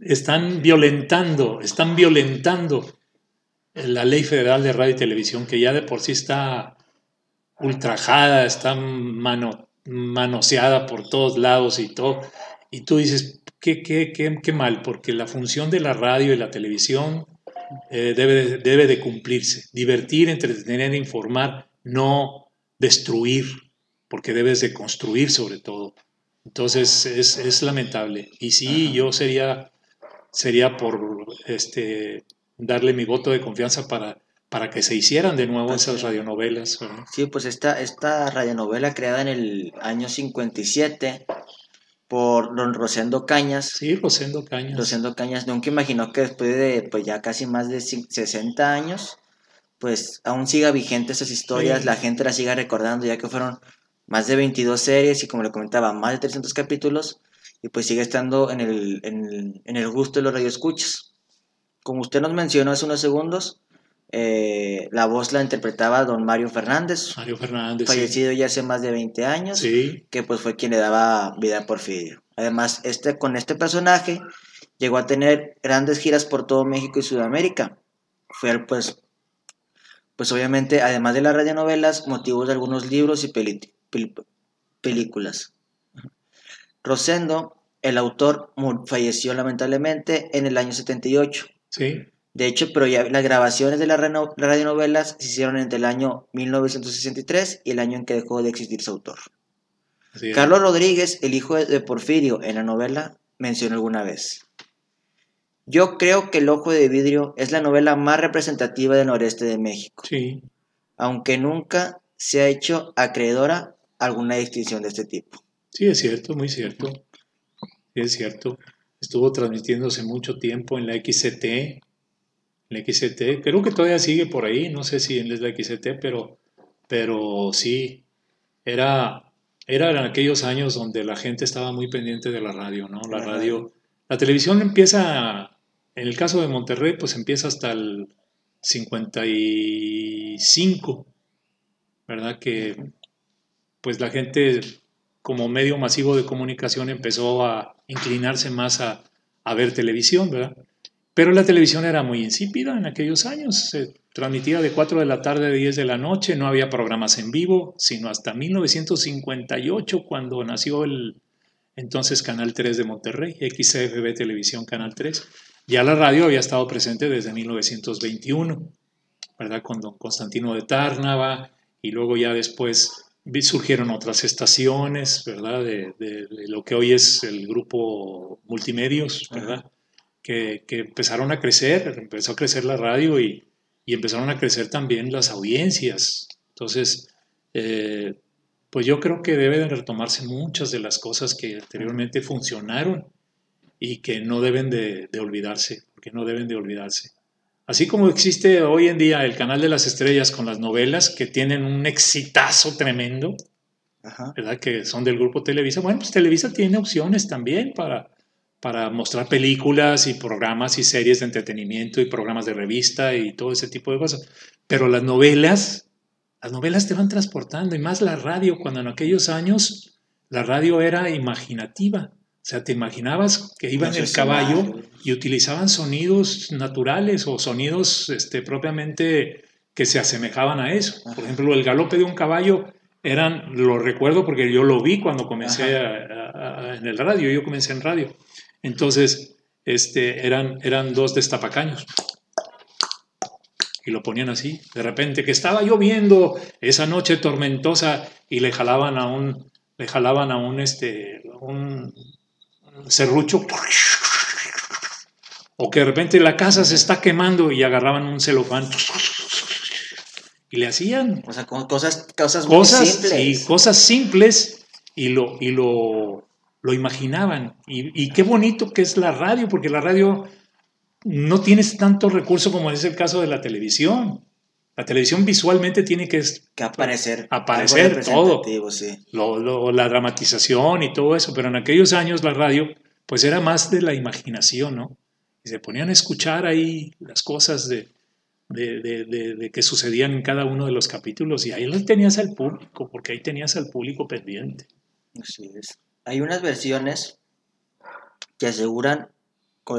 están violentando, están violentando la ley federal de radio y televisión, que ya de por sí está ultrajada, está mano, manoseada por todos lados y todo. Y tú dices, qué, qué, qué, qué mal, porque la función de la radio y la televisión eh, debe, de, debe de cumplirse. Divertir, entretener, informar, no destruir, porque debes de construir sobre todo. Entonces es, es lamentable. Y sí, yo sería, sería por este, darle mi voto de confianza para para que se hicieran de nuevo esas radionovelas. Sí, pues esta, esta radionovela creada en el año 57 por don Rosendo Cañas. Sí, Rosendo Cañas. Rosendo Cañas nunca imaginó que después de pues ya casi más de 60 años, pues aún siga vigente esas historias, la gente las siga recordando, ya que fueron más de 22 series y como le comentaba, más de 300 capítulos, y pues sigue estando en el, en en el gusto de los radioescuchas. Como usted nos mencionó hace unos segundos, eh, la voz la interpretaba don Mario Fernández. Mario Fernández. Fallecido ya hace más de 20 años. Sí. Que pues fue quien le daba vida a Porfirio. Además, este, con este personaje llegó a tener grandes giras por todo México y Sudamérica. Fue pues, pues obviamente, además de las radionovelas, motivos de algunos libros y películas. Rosendo, el autor, falleció lamentablemente en el año 78. Sí. De hecho, pero ya las grabaciones de las radionovelas se hicieron entre el año 1963 y el año en que dejó de existir su autor. Carlos Rodríguez, el hijo de Porfirio, en la novela mencionó alguna vez. Yo creo que El Ojo de Vidrio es la novela más representativa del noreste de México. Sí. Aunque nunca se ha hecho acreedora alguna distinción de este tipo. Sí, es cierto, muy cierto. es cierto. Estuvo transmitiéndose mucho tiempo en la XCT, la XT, creo que todavía sigue por ahí, no sé si es la XT, pero, pero sí, era, era en aquellos años donde la gente estaba muy pendiente de la radio, ¿no? La radio, la televisión empieza, en el caso de Monterrey, pues empieza hasta el 55, ¿verdad? Que pues la gente como medio masivo de comunicación empezó a inclinarse más a, a ver televisión, ¿verdad? Pero la televisión era muy insípida en aquellos años. Se transmitía de 4 de la tarde a 10 de la noche, no había programas en vivo, sino hasta 1958 cuando nació el entonces Canal 3 de Monterrey, XFB Televisión Canal 3. Ya la radio había estado presente desde 1921, ¿verdad? Con don Constantino de Tárnava y luego ya después surgieron otras estaciones, ¿verdad? De, de lo que hoy es el grupo Multimedios, ¿verdad? Que, empezaron a crecer, empezó a crecer la radio y, empezaron a crecer también las audiencias. Entonces, eh, pues yo creo que deben retomarse muchas de las cosas que anteriormente funcionaron y que no deben de, olvidarse, que no deben de olvidarse. Así como existe hoy en día el canal de las estrellas con las novelas que tienen un exitazo tremendo, ¿verdad? Que son del grupo Televisa. Bueno, pues Televisa tiene opciones también para, para mostrar películas y programas y series de entretenimiento y programas de revista y todo ese tipo de cosas. Pero las novelas, las novelas te van transportando y más la radio, cuando en aquellos años la radio era imaginativa. O sea, ¿te imaginabas que iban en el caballo y utilizaban sonidos naturales o sonidos este, propiamente que se asemejaban a eso? Por ejemplo, el galope de un caballo eran, lo recuerdo porque yo lo vi cuando comencé a- a- a- en el radio, yo comencé en radio. Entonces, este, eran, eran dos destapacaños. Y lo ponían así. De repente, que estaba lloviendo esa noche tormentosa y le jalaban a un, le jalaban a un, este, un serrucho. O que de repente la casa se está quemando y agarraban un celofán. Y le hacían O sea, cosas, cosas, muy cosas, simples. sí, cosas simples y lo, y lo, lo imaginaban. Y, y qué bonito que es la radio, porque la radio no tienes tanto recurso como es el caso de la televisión. La televisión visualmente tiene que aparecer. Aparecer todo. Sí. lo- lo- la dramatización y todo eso, pero en aquellos años la radio pues era más de la imaginación, ¿no? Y se ponían a escuchar ahí las cosas de, de, de- de- de que sucedían en cada uno de los capítulos y ahí lo tenías al público, porque ahí tenías al público pendiente. Así es. Hay unas versiones que aseguran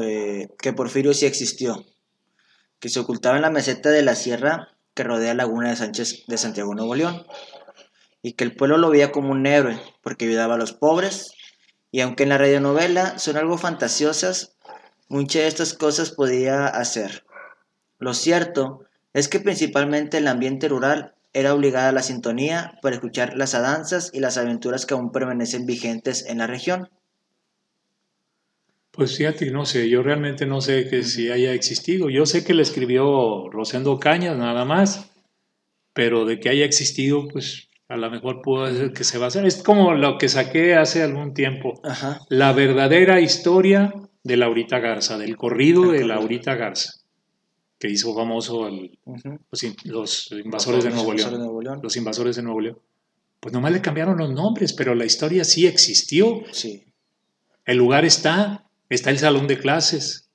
eh, que Porfirio sí existió, que se ocultaba en la meseta de la sierra que rodea la laguna de Sánchez de Santiago, Nuevo León, y que el pueblo lo veía como un héroe porque ayudaba a los pobres, y aunque en la radionovela son algo fantasiosas, muchas de estas cosas podía hacer. Lo cierto es que principalmente el ambiente rural era obligada a la sintonía para escuchar las adanzas y las aventuras que aún permanecen vigentes en la región. Pues fíjate, no sé, yo realmente no sé que si haya existido. Yo sé que le escribió Rosendo Cañas nada más, pero de que haya existido, pues a lo mejor pudo ser que se va a hacer. Es como lo que saqué hace algún tiempo. Ajá. La verdadera historia de Laurita Garza, del corrido de. Laurita Garza, que hizo famoso al- los, in- los invasores de Nuevo invasores León. de Nuevo León. Los invasores de Nuevo León. Pues nomás le cambiaron los nombres, pero la historia sí existió. Sí. El lugar está, está el salón de clases,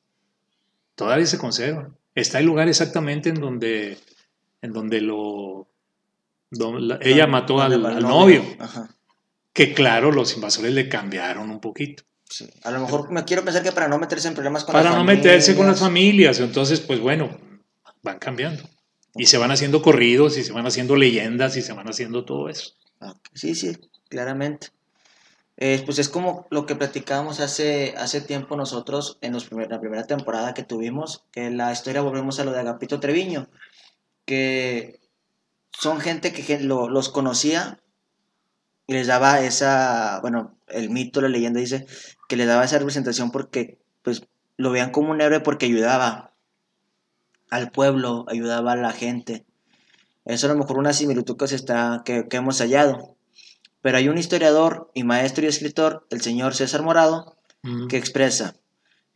todavía se conserva. Está el lugar exactamente en donde, en donde lo, la- ella mató al, novio. Ajá. Que claro, los invasores le cambiaron un poquito. Sí. A lo mejor me quiero pensar que para no meterse en problemas con Para las no meterse con las familias. Entonces, pues bueno, van cambiando. Y se van haciendo corridos, y se van haciendo leyendas, y se van haciendo todo eso. Sí, sí, claramente. Eh, pues es como lo que platicábamos hace, hace tiempo nosotros en los primer- la primera temporada que tuvimos, que la historia volvemos a lo de Agapito Treviño, que son gente que lo- los conocía y les daba esa, bueno, el mito, la leyenda dice que le daba esa representación porque pues lo veían como un héroe porque ayudaba al pueblo, ayudaba a la gente. Eso a lo mejor una similitud que, se está, que, que hemos hallado. Pero hay un historiador y maestro y escritor, el señor César Morado, que expresa,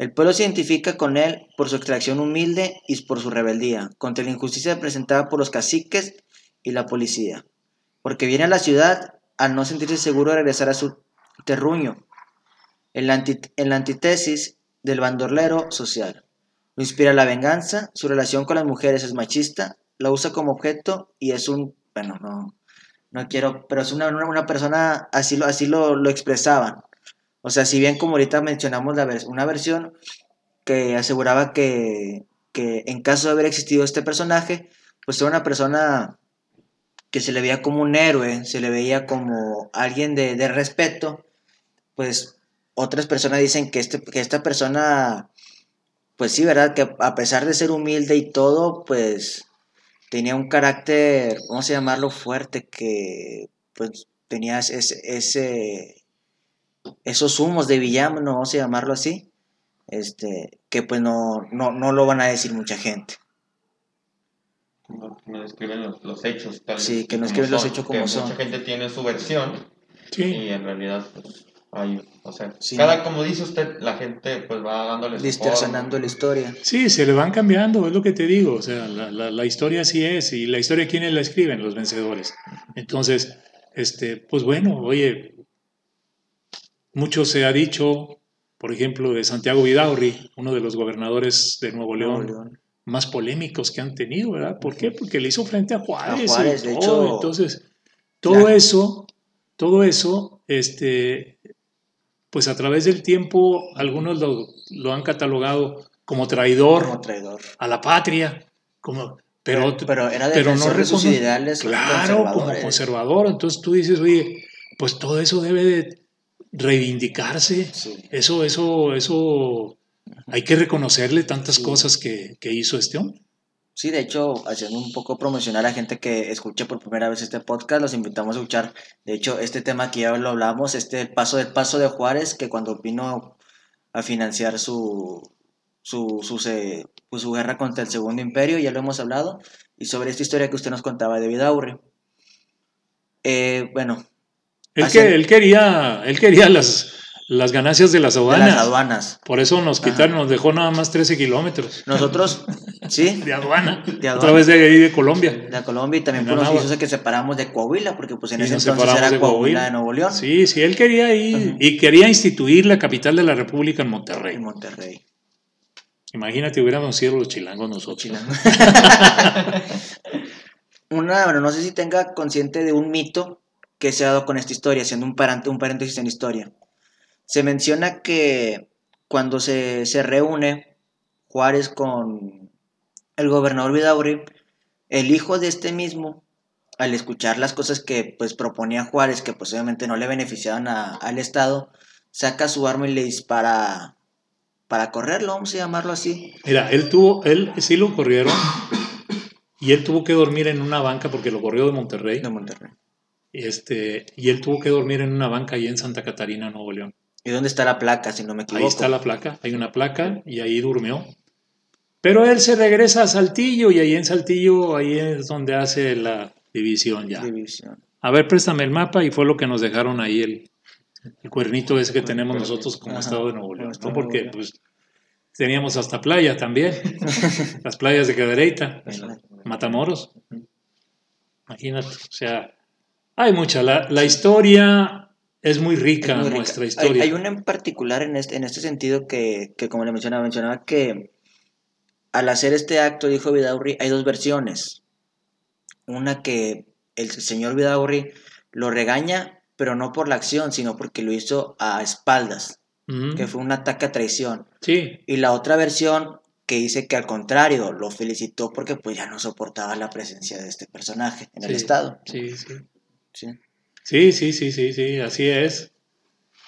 el pueblo se identifica con él por su extracción humilde y por su rebeldía, contra la injusticia presentada por los caciques y la policía, porque viene a la ciudad al no sentirse seguro de regresar a su terruño, en la, en antítesis del bandolero social. Lo inspira la venganza, su relación con las mujeres es machista, la usa como objeto y es un, bueno, no, no quiero, pero es una, una, una persona, así lo, así lo, lo expresaban. O sea, si bien como ahorita mencionamos la vers- una versión que aseguraba que, que en caso de haber existido este personaje, pues era una persona que se le veía como un héroe, se le veía como alguien de, de respeto, pues otras personas dicen que, este, que esta persona, pues sí, ¿verdad? Que a pesar de ser humilde y todo, pues tenía un carácter, vamos a llamarlo fuerte, que pues tenía ese, ese esos humos de villano, vamos a llamarlo así, este, que pues no, no, no lo van a decir mucha gente. No, no describen los, los hechos tal Sí, vez, que no como describen los hechos que como son. Mucha gente tiene su versión Sí. y en realidad pues, hay, o sea, Sí. cada como dice usted, la gente pues va dándole Distorsionando la historia. Sí, se le van cambiando, es lo que te digo. O sea, la, la- la historia así es, y la historia, ¿quiénes la escriben? Los vencedores. Entonces, este, pues bueno, oye, mucho se ha dicho, por ejemplo, de Santiago Vidaurri, uno de los gobernadores de Nuevo León, Nuevo León. más polémicos que han tenido, ¿verdad? ¿Por qué? Porque le hizo frente a Juárez. A Juárez, y de hecho, Entonces, todo eso, todo eso, este, pues a través del tiempo algunos lo, lo han catalogado como traidor, Como traidor. a la patria, como, pero, pero era pero no de sus ideales Claro, como conservadores. conservador. Entonces tú dices, oye, pues todo eso debe de reivindicarse. Sí. Eso, eso, eso, hay que reconocerle tantas Sí. cosas que, que hizo este hombre. Sí, de hecho, haciendo un poco promocionar a gente que escuche por primera vez este podcast, los invitamos a escuchar, de hecho, este tema que ya lo hablamos, este paso del paso de Juárez, que cuando vino a financiar su, su, su, se- pues, su guerra contra el Segundo Imperio, ya lo hemos hablado, y sobre esta historia que usted nos contaba de Vidaurre. Eh, bueno, Él, que, él quería, él quería las, las ganancias de las de aduanas. las aduanas. Por eso nos quitaron, nos dejó nada más 13 kilómetros Nosotros, sí, de aduana. De aduana. Otra vez de ahí de Colombia. de Colombia y también por los hizo que separamos de Coahuila, porque pues en Y ese entonces separamos era de Coahuila Coahuila. de Nuevo León Sí, sí, él quería ir y quería instituir la capital de la República en Monterrey. en Monterrey. Imagínate, hubiéramos sido los chilangos nosotros. Chilango. Una, bueno, no sé si tenga consciente de un mito que se ha dado con esta historia, haciendo un, parante- un paréntesis en historia. Se menciona que cuando se, se reúne Juárez con el gobernador Vidaurri, el hijo de este mismo, al escuchar las cosas que pues proponía Juárez, que pues obviamente no le beneficiaban a- al Estado, saca su arma y le dispara para correrlo, vamos a llamarlo así. Mira, él tuvo, él sí lo corrieron y él tuvo que dormir en una banca porque lo corrió de Monterrey. De Monterrey. Este, y él tuvo que dormir en una banca ahí en Santa Catarina, Nuevo León. ¿Y dónde está la placa, si no me equivoco? Ahí está la placa, hay una placa y ahí durmió. Pero él se regresa a Saltillo y ahí en Saltillo, ahí es donde hace la división ya. División. A ver, préstame el mapa y fue lo que nos dejaron ahí el, el cuernito ese que tenemos nosotros como Ajá, estado de Nuevo León. ¿no? Porque pues teníamos hasta playa también, las playas de Cadereyta, Matamoros. Imagínate, o sea, hay mucha. La, la historia es muy rica, Es muy rica. nuestra historia. Hay, una en particular en este, en este sentido que, que, como le mencionaba, mencionaba que al hacer este acto, dijo Vidaurri, hay dos versiones. Una que el señor Vidaurri lo regaña, pero no por la acción, sino porque lo hizo a espaldas, que fue un ataque a traición. Sí, Y la otra versión que dice que al contrario, lo felicitó porque pues ya no soportaba la presencia de este personaje en el. Estado. sí, sí. Sí. Sí, sí, sí, sí, sí, así es.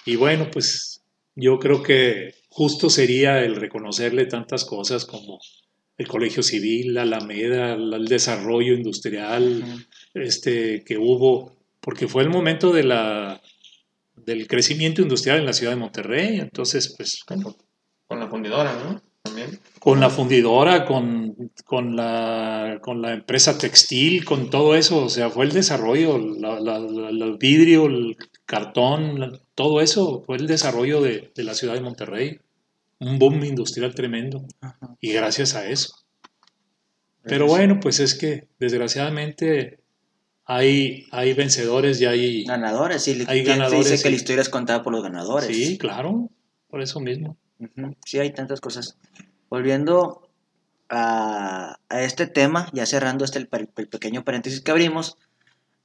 Y bueno, pues yo creo que justo sería el reconocerle tantas cosas como el Colegio Civil, la Alameda, la- el desarrollo industrial este, que hubo, porque fue el momento de la, del crecimiento industrial en la ciudad de Monterrey. Entonces, pues Con la fundidora, ¿no? También. con la fundidora, con, con, la, con la empresa textil, con todo eso, o sea, fue el desarrollo, la, la- la- la- el vidrio, el cartón, la- todo eso fue el desarrollo de, de la ciudad de Monterrey. Un boom industrial tremendo Ajá. y gracias a eso. Pero bueno, pues es que desgraciadamente hay, hay vencedores y hay... Ganadores, sí. Hay ¿quién te ganadores, dice que la historia es contada por los ganadores. Sí, claro, por eso mismo. Sí, hay tantas cosas. Volviendo a, a este tema, ya cerrando este el, pe- el pequeño paréntesis que abrimos,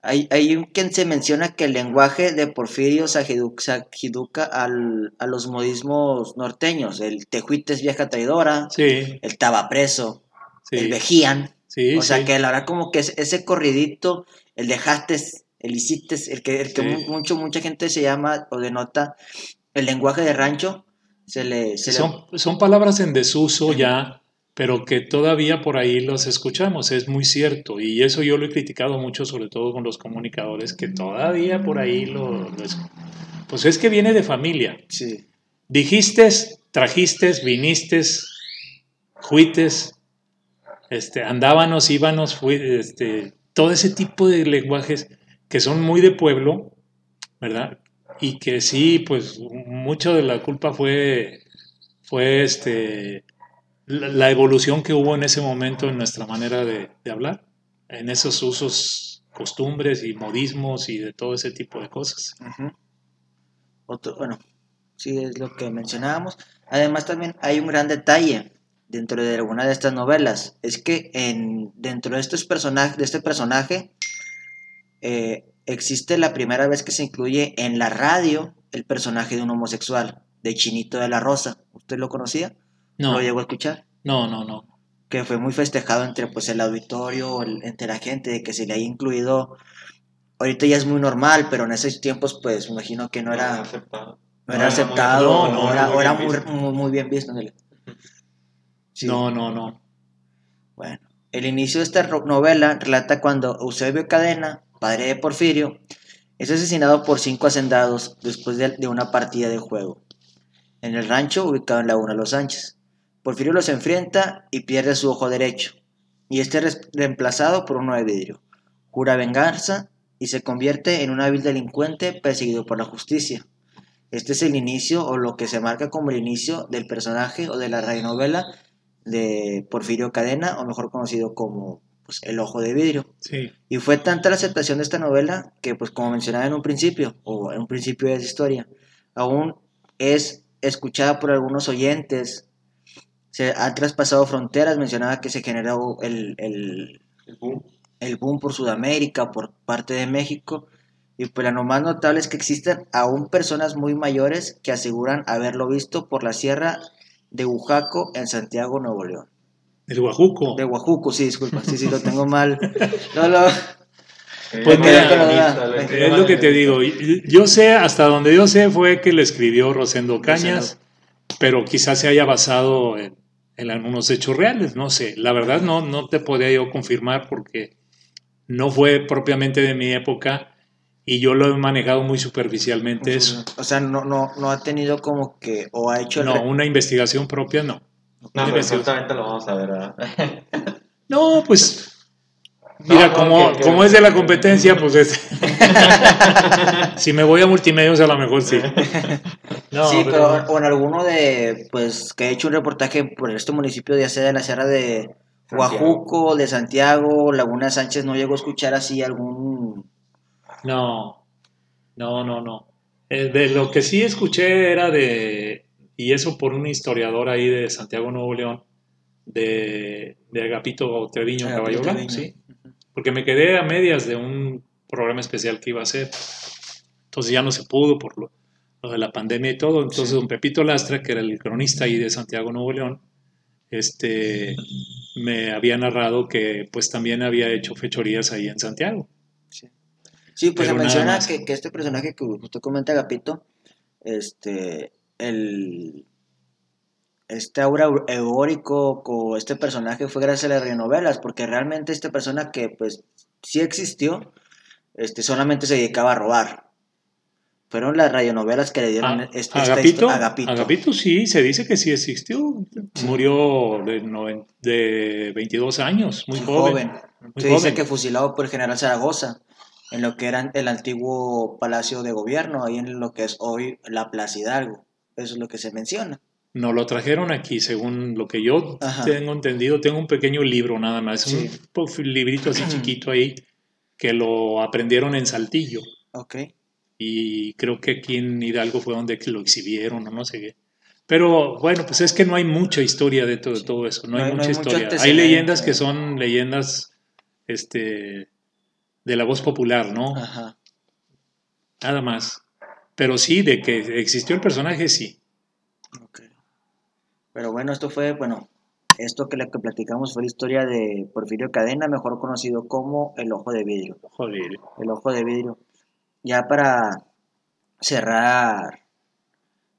hay, hay quien se menciona que el lenguaje de Porfirio se ajiduca al- a los modismos norteños, el tejuite es vieja traidora, Sí, el tabapreso, sí. el vejían, sí, o sea que la verdad como que es- ese corridito, el dejaste, el hiciste, el que, el que mucho, mucha gente se llama o denota el lenguaje de rancho, se le... Se le- Son, son palabras en desuso ya, pero que todavía por ahí los escuchamos, es muy cierto. Y eso yo lo he criticado mucho, sobre todo con los comunicadores, que todavía por ahí lo... lo es- pues es que viene de familia. sí. Dijiste, trajiste, viniste, fuites, este, andábanos, íbamos, fui- este, todo ese tipo de lenguajes que son muy de pueblo, ¿verdad? Y que sí, pues mucho de la culpa fue, fue este, la, evolución que hubo en ese momento en nuestra manera de, hablar, en esos usos, costumbres y modismos y de todo ese tipo de cosas. Bueno, sí es lo que mencionábamos. Además también hay un gran detalle dentro de alguna de estas novelas. Es que en, dentro de, estos personajes, de este personaje eh, existe la primera vez que se incluye en la radio el personaje de un homosexual, de Chinito de la Rosa. ¿Usted lo conocía? No, ¿Lo llegó a escuchar? no, no, no. Que fue muy festejado entre pues, el auditorio, el- entre la gente, de que se le haya incluido. Ahorita ya es muy normal, pero en esos tiempos, pues me imagino que no era, aceptado. no era No, aceptado, no, era, muy era bien muy, visto. muy, muy bien visto. ándale. Sí. No, no, no. Bueno, el inicio de esta novela relata cuando Eusebio Cadena, padre de Porfirio, es asesinado por cinco hacendados después de, una partida de juego en el rancho ubicado en Laguna Los Sánchez. Porfirio los enfrenta y pierde su ojo derecho, y este es reemplazado por uno de vidrio. Jura venganza y se convierte en un hábil delincuente perseguido por la justicia. Este es el inicio o lo que se marca como el inicio del personaje o de la radionovela de Porfirio Cadena, o mejor conocido como pues, El Ojo de Vidrio. Sí. Y fue tanta la aceptación de esta novela que, pues como mencionaba en un principio, o en un principio de esa historia, aún es escuchada por algunos oyentes, se ha traspasado fronteras, mencionaba que se generó el, el, El boom. el boom por Sudamérica, por parte de México, y pues lo más notable es que existen aún personas muy mayores que aseguran haberlo visto por la sierra de Ujaco en Santiago, Nuevo León. El Guajuco. De Huajuco, sí, disculpa, sí, sí, lo tengo mal. No, lo- Pues Eh, mira, lo es lo que te digo. Yo sé, hasta donde yo sé, fue que le escribió Rosendo Cañas, pero quizás se haya basado en, en algunos hechos reales, no sé. La verdad no, no te podría yo confirmar porque no fue propiamente de mi época y yo lo he manejado muy superficialmente eso. O sea, no, no, no ha tenido como que, o ha hecho el... No, una investigación propia no. No, pero lo vamos a ver. ¿verdad? No, pues... Mira, no, como, que- que- como es de la competencia, pues es... si me voy a multimedios, a lo mejor sí. No, sí, pero- pero, o en alguno de, pues, que he hecho un reportaje por este municipio, ya sea de la sierra de. Huajuco, de Santiago, Laguna Sánchez, no llegó a escuchar así algún... No, no, no, no. Eh, de lo que sí escuché era de, y eso por un historiador ahí de Santiago Nuevo León, de, de Agapito Treviño Agapito Caballo Blanco, sí. Porque me quedé a medias de un programa especial que iba a hacer. Entonces ya no se pudo por lo, lo de la pandemia y todo. Entonces Sí. don Pepito Lastra, que era el cronista ahí de Santiago Nuevo León, este, me había narrado que pues también había hecho fechorías ahí en Santiago. Sí, pues Pero se menciona que, que este personaje que usted comenta, Agapito, este, el, este aura eórico con este personaje fue gracias a las radionovelas, porque realmente esta persona que pues sí existió, este, solamente se dedicaba a robar. Fueron las radionovelas que le dieron Ah, este, esta Agapito, Agapito. Agapito sí, se dice que sí existió. Murió de, noven- de 22 años, muy joven. muy Se dice que fusilado por el general Zaragoza, en lo que era el antiguo palacio de gobierno, ahí en lo que es hoy la Plaza Hidalgo. Eso es lo que se menciona. Nos lo trajeron aquí, según lo que yo Ajá. tengo entendido. Tengo un pequeño libro nada más, Sí. un librito así chiquito ahí, que lo aprendieron en Saltillo. Ok. Y creo que aquí en Hidalgo fue donde lo exhibieron o no sé qué. Pero bueno, pues es que no hay mucha historia de todo, todo eso, no, No hay no mucha hay historia. Hay leyendas que son leyendas este, de la voz popular, ¿no? Ajá. Nada más. Pero sí, de que existió el personaje, sí. Pero bueno, esto fue, bueno, esto que le que platicamos fue la historia de Porfirio Cadena, mejor conocido como El Ojo de Vidrio. Joder. El Ojo de Vidrio. Ya para cerrar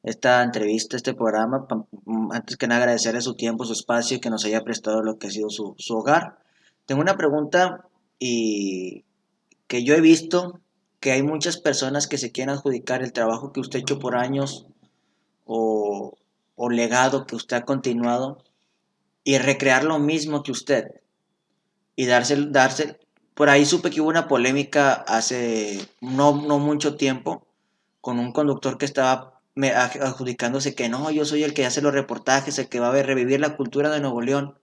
esta entrevista, este programa, mm, antes que nada agradecerle su tiempo, su espacio y que nos haya prestado lo que ha sido su, su hogar. Tengo una pregunta y que yo he visto que hay muchas personas que se quieren adjudicar el trabajo que usted ha hecho por años o, o legado que usted ha continuado y recrear lo mismo que usted y darse, darse por ahí supe que hubo una polémica hace no, no mucho tiempo con un conductor que estaba adjudicándose que no, yo soy el que hace los reportajes, el que va a revivir la cultura de Nuevo León,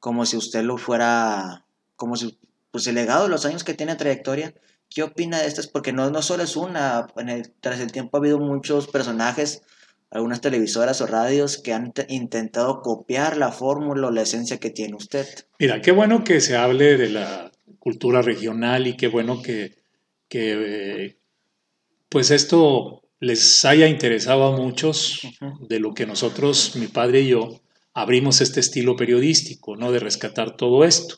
como si usted lo fuera, como si, pues el legado de los años que tiene trayectoria. ¿Qué opina de estas? Porque no, no solo es una, en el- tras el tiempo ha habido muchos personajes, algunas televisoras o radios que han te- intentado copiar la fórmula o la esencia que tiene usted. Mira, qué bueno que se hable de la cultura regional y qué bueno que, que, eh, pues esto les haya interesado a muchos de lo que nosotros, mi padre y yo, abrimos este estilo periodístico, ¿no? De rescatar todo esto.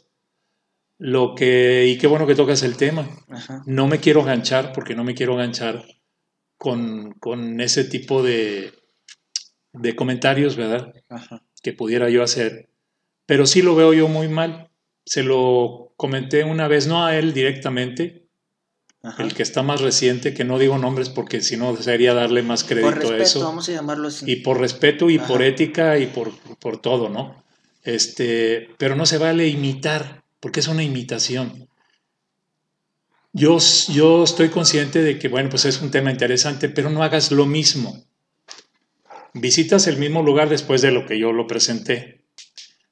Lo que, y qué bueno que tocas el tema. Ajá. No me quiero ganchar porque no me quiero ganchar con, con ese tipo de, de comentarios, ¿verdad? Ajá. Que pudiera yo hacer. Pero sí lo veo yo muy mal. Se lo comenté una vez, no a él directamente, Ajá. el que está más reciente, que no digo nombres porque si no sería darle más crédito Por respeto, a eso. vamos a llamarlo así. Y por respeto y Ajá. por ética y por, por todo, ¿no? Este, pero no se vale imitar, porque es una imitación. Yo, yo estoy consciente de que, bueno, pues es un tema interesante, pero no hagas lo mismo. Visitas el mismo lugar después de lo que yo lo presenté.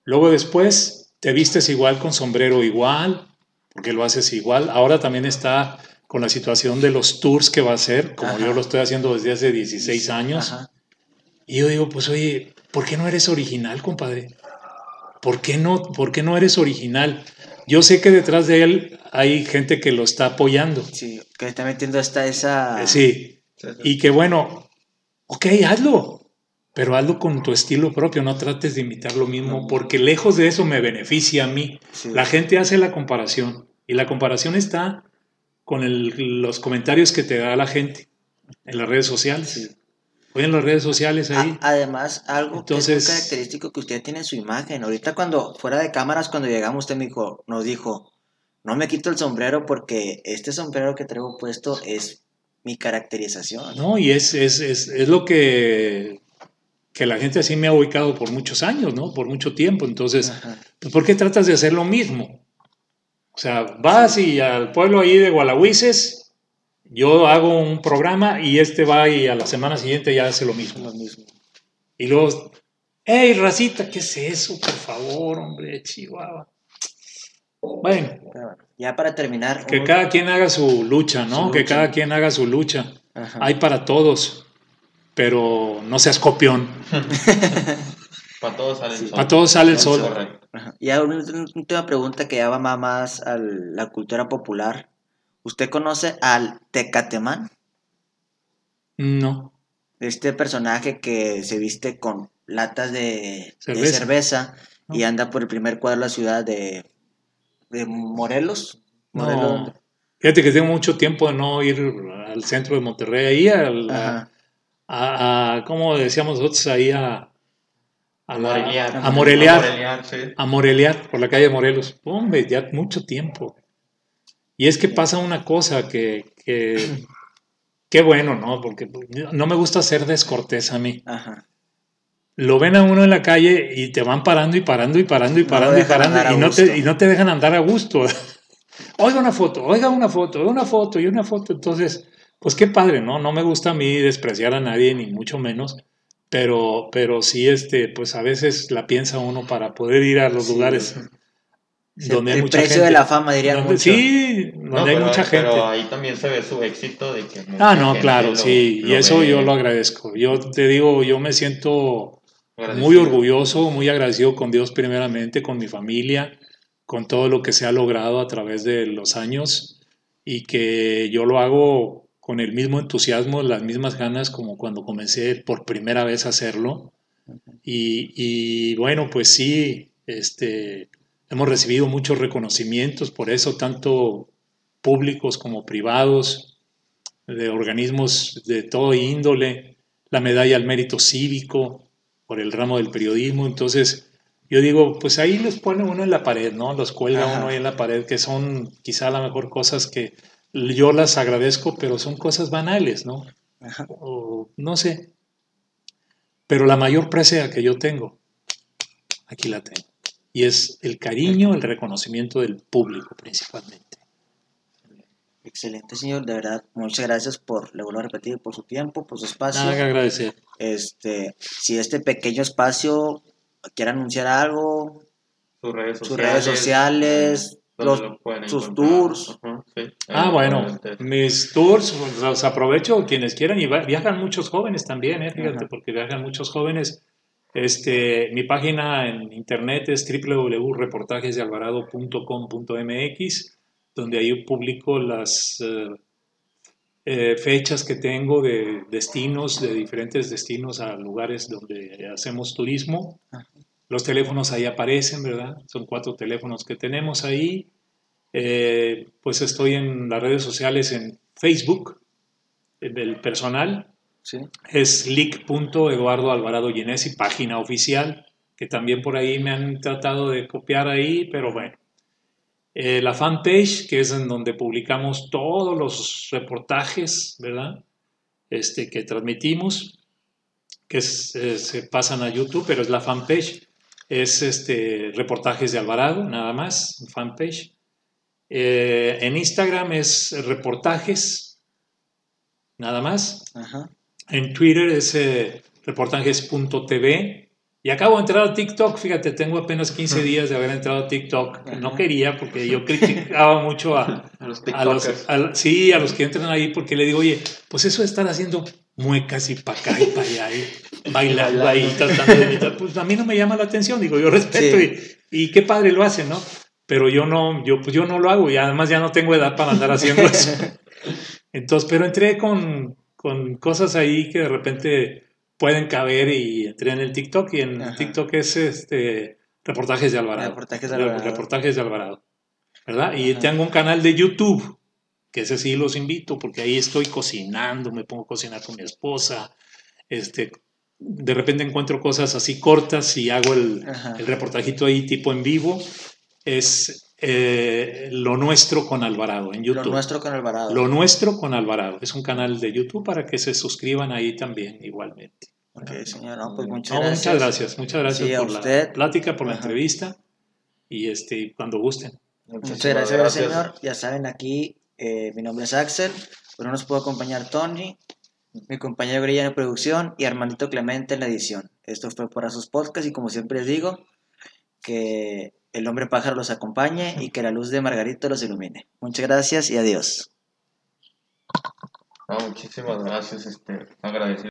Luego después te vistes igual con sombrero igual, porque lo haces igual. Ahora también está con la situación de los tours que va a hacer, como Ajá. yo lo estoy haciendo desde hace 16 años. Ajá. Y yo digo, pues oye, ¿por qué no eres original, compadre? ¿Por qué no, por qué no eres original? Yo sé que detrás de él hay gente que lo está apoyando. Sí, que está metiendo esta, esa... Eh, Sí, y que bueno, ok, hazlo, pero hazlo con tu estilo propio, no trates de imitar lo mismo, porque lejos de eso me beneficia a mí. Sí. La gente hace la comparación y la comparación está con el- los comentarios que te da la gente en las redes sociales. Sí. Hoy en las redes sociales ahí. A- además, algo que es muy característico que usted tiene en su imagen. Ahorita cuando, fuera de cámaras, cuando llegamos, usted me dijo, nos dijo, no me quito el sombrero porque este sombrero que traigo puesto es mi caracterización. No, y es, es, es, es lo que, que la gente así me ha ubicado por muchos años, ¿no? Por mucho tiempo. Entonces, pues, ¿por qué tratas de hacer lo mismo? O sea, vas y al pueblo ahí de Gualahuises, yo hago un programa y este va y a la semana siguiente ya hace lo mismo. Lo mismo. Y luego, hey, racita, ¿qué es eso? Por favor, hombre, Chihuahua. Bueno, ya para terminar. que un- cada quien haga su lucha, ¿no? Su Que lucha. cada quien haga su lucha. Ajá. Hay para todos, pero no seas copión. Para todos sale el sol. Para todos sale el sol. Ajá. Y ahora una última pregunta que ya va más a la cultura popular. ¿Usted conoce al Tecatemán? No. Este personaje que se viste con latas de de Cerveza. y anda por el primer cuadro de la ciudad de, de Morelos. Morelos. No. Fíjate que tengo mucho tiempo de no ir al centro de Monterrey, ahí al- a, a- a- ¿cómo decíamos nosotros? Ahí a, a, la- Moreliar. a morelear, Moreliar, sí. a morelear por la calle de Morelos. Hombre, ya mucho tiempo. Y es que pasa una cosa que, que qué bueno, ¿no? Porque no me gusta ser descortés a mí. Ajá. Lo ven a uno en la calle y te van parando y parando y parando y No parando y parando y no, gusto. te, y no te dejan andar a gusto. oiga una foto, oiga una foto, una foto y una foto. Entonces, pues qué padre, ¿no? No me gusta a mí despreciar a nadie, ni mucho menos. Pero, pero sí, este, pues a veces la piensa uno para poder ir a los Sí. lugares Sí, donde hay el mucha precio gente. de la fama, dirían Donde- mucho. Sí, donde No, hay pero, mucha gente. pero ahí también se ve su éxito de que Ah, no, claro, lo- sí, y lo eso ve yo lo agradezco. Yo te digo, yo me siento agradecido. muy orgulloso, muy agradecido con Dios primeramente, con mi familia, con todo lo que se ha logrado a través de los años y que yo lo hago con el mismo entusiasmo, las mismas ganas como cuando comencé por primera vez a hacerlo. Y, y bueno, pues sí, este, hemos recibido muchos reconocimientos por eso, tanto públicos como privados, de organismos de todo índole, la medalla al mérito cívico por el ramo del periodismo. Entonces, yo digo, pues ahí los pone uno en la pared, ¿no? Los cuelga Ajá. uno ahí en la pared, que son quizá a lo mejor cosas que yo las agradezco, pero son cosas banales, ¿no? Ajá. O no sé. Pero la mayor presea que yo tengo, aquí la tengo. Y es el cariño, el reconocimiento del público principalmente. Excelente, señor. De verdad, muchas gracias por, le vuelvo a repetir, por su tiempo, por su espacio. Nada que agradecer. Este, si este pequeño espacio quiere anunciar algo, sus redes sus sociales, redes sociales, los, lo sus tours. Sí. Ah, bueno, mis tours los aprovecho quienes quieran y viajan muchos jóvenes también, ¿eh? fíjate, porque viajan muchos jóvenes. Este, mi página en internet es www.reportajesdealvarado.com.mx, donde ahí publico las, eh, eh, fechas que tengo de destinos, de diferentes destinos a lugares donde hacemos turismo. Los teléfonos ahí aparecen, ¿verdad? Son cuatro teléfonos que tenemos ahí. Eh, pues estoy en las redes sociales en Facebook, del personal. Sí. Es lic.eduardo Alvarado Ginesi, página oficial, que también por ahí me han tratado de copiar ahí, pero bueno. Eh, la fanpage, que es en donde publicamos todos los reportajes, ¿verdad? Este, que transmitimos, que es- eh, se pasan a YouTube, pero es la fanpage. Es este, reportajes de Alvarado, nada más, fanpage. Eh, en Instagram es reportajes, nada más. Ajá. En Twitter es eh, reportajes.tv. Y acabo de entrar a TikTok, fíjate, tengo apenas 15 días de haber entrado a TikTok. No quería porque yo criticaba mucho a, A los a los, TikTokers. a- sí, a los que entran ahí porque le digo, oye, pues eso de estar haciendo muecas y para acá y para allá y bailando ahí, tratando de imitar, pues a mí no me llama la atención, digo, yo respeto Sí. y, y qué padre lo hacen, ¿no? Pero yo no, yo, pues yo no lo hago y además ya no tengo edad para andar haciendo eso. Entonces, pero entré con, con cosas ahí que de repente pueden caber y entré en el TikTok y en Ajá. TikTok es este reportajes de Alvarado. Reportajes de Alvarado. Reportajes de Alvarado. ¿Verdad? Y tengo un canal de YouTube, que ese sí los invito, porque ahí estoy cocinando, me pongo a cocinar con mi esposa. Este, de repente encuentro cosas así cortas y hago el reportajito ahí tipo en vivo. Es eh, Lo Nuestro con Alvarado en Lo YouTube. nuestro con Alvarado. Lo Nuestro con Alvarado. Es un canal de YouTube para que se suscriban ahí también igualmente. Ok, señor. No, pues muchas No, gracias. muchas gracias, muchas gracias Sí, a por usted. la plática, por la Ajá. entrevista y este, cuando gusten. Muchas gracias, señor. Ya saben, aquí eh, mi nombre es Axel. No nos pudo acompañar Tony, mi compañero Grilla en producción y Armandito Clemente en la edición. Esto fue por sus Podcast y como siempre les digo, que el hombre pájaro los acompañe y que la luz de Margarito los ilumine. Muchas gracias y adiós. Muchísimas gracias, este, agradecido.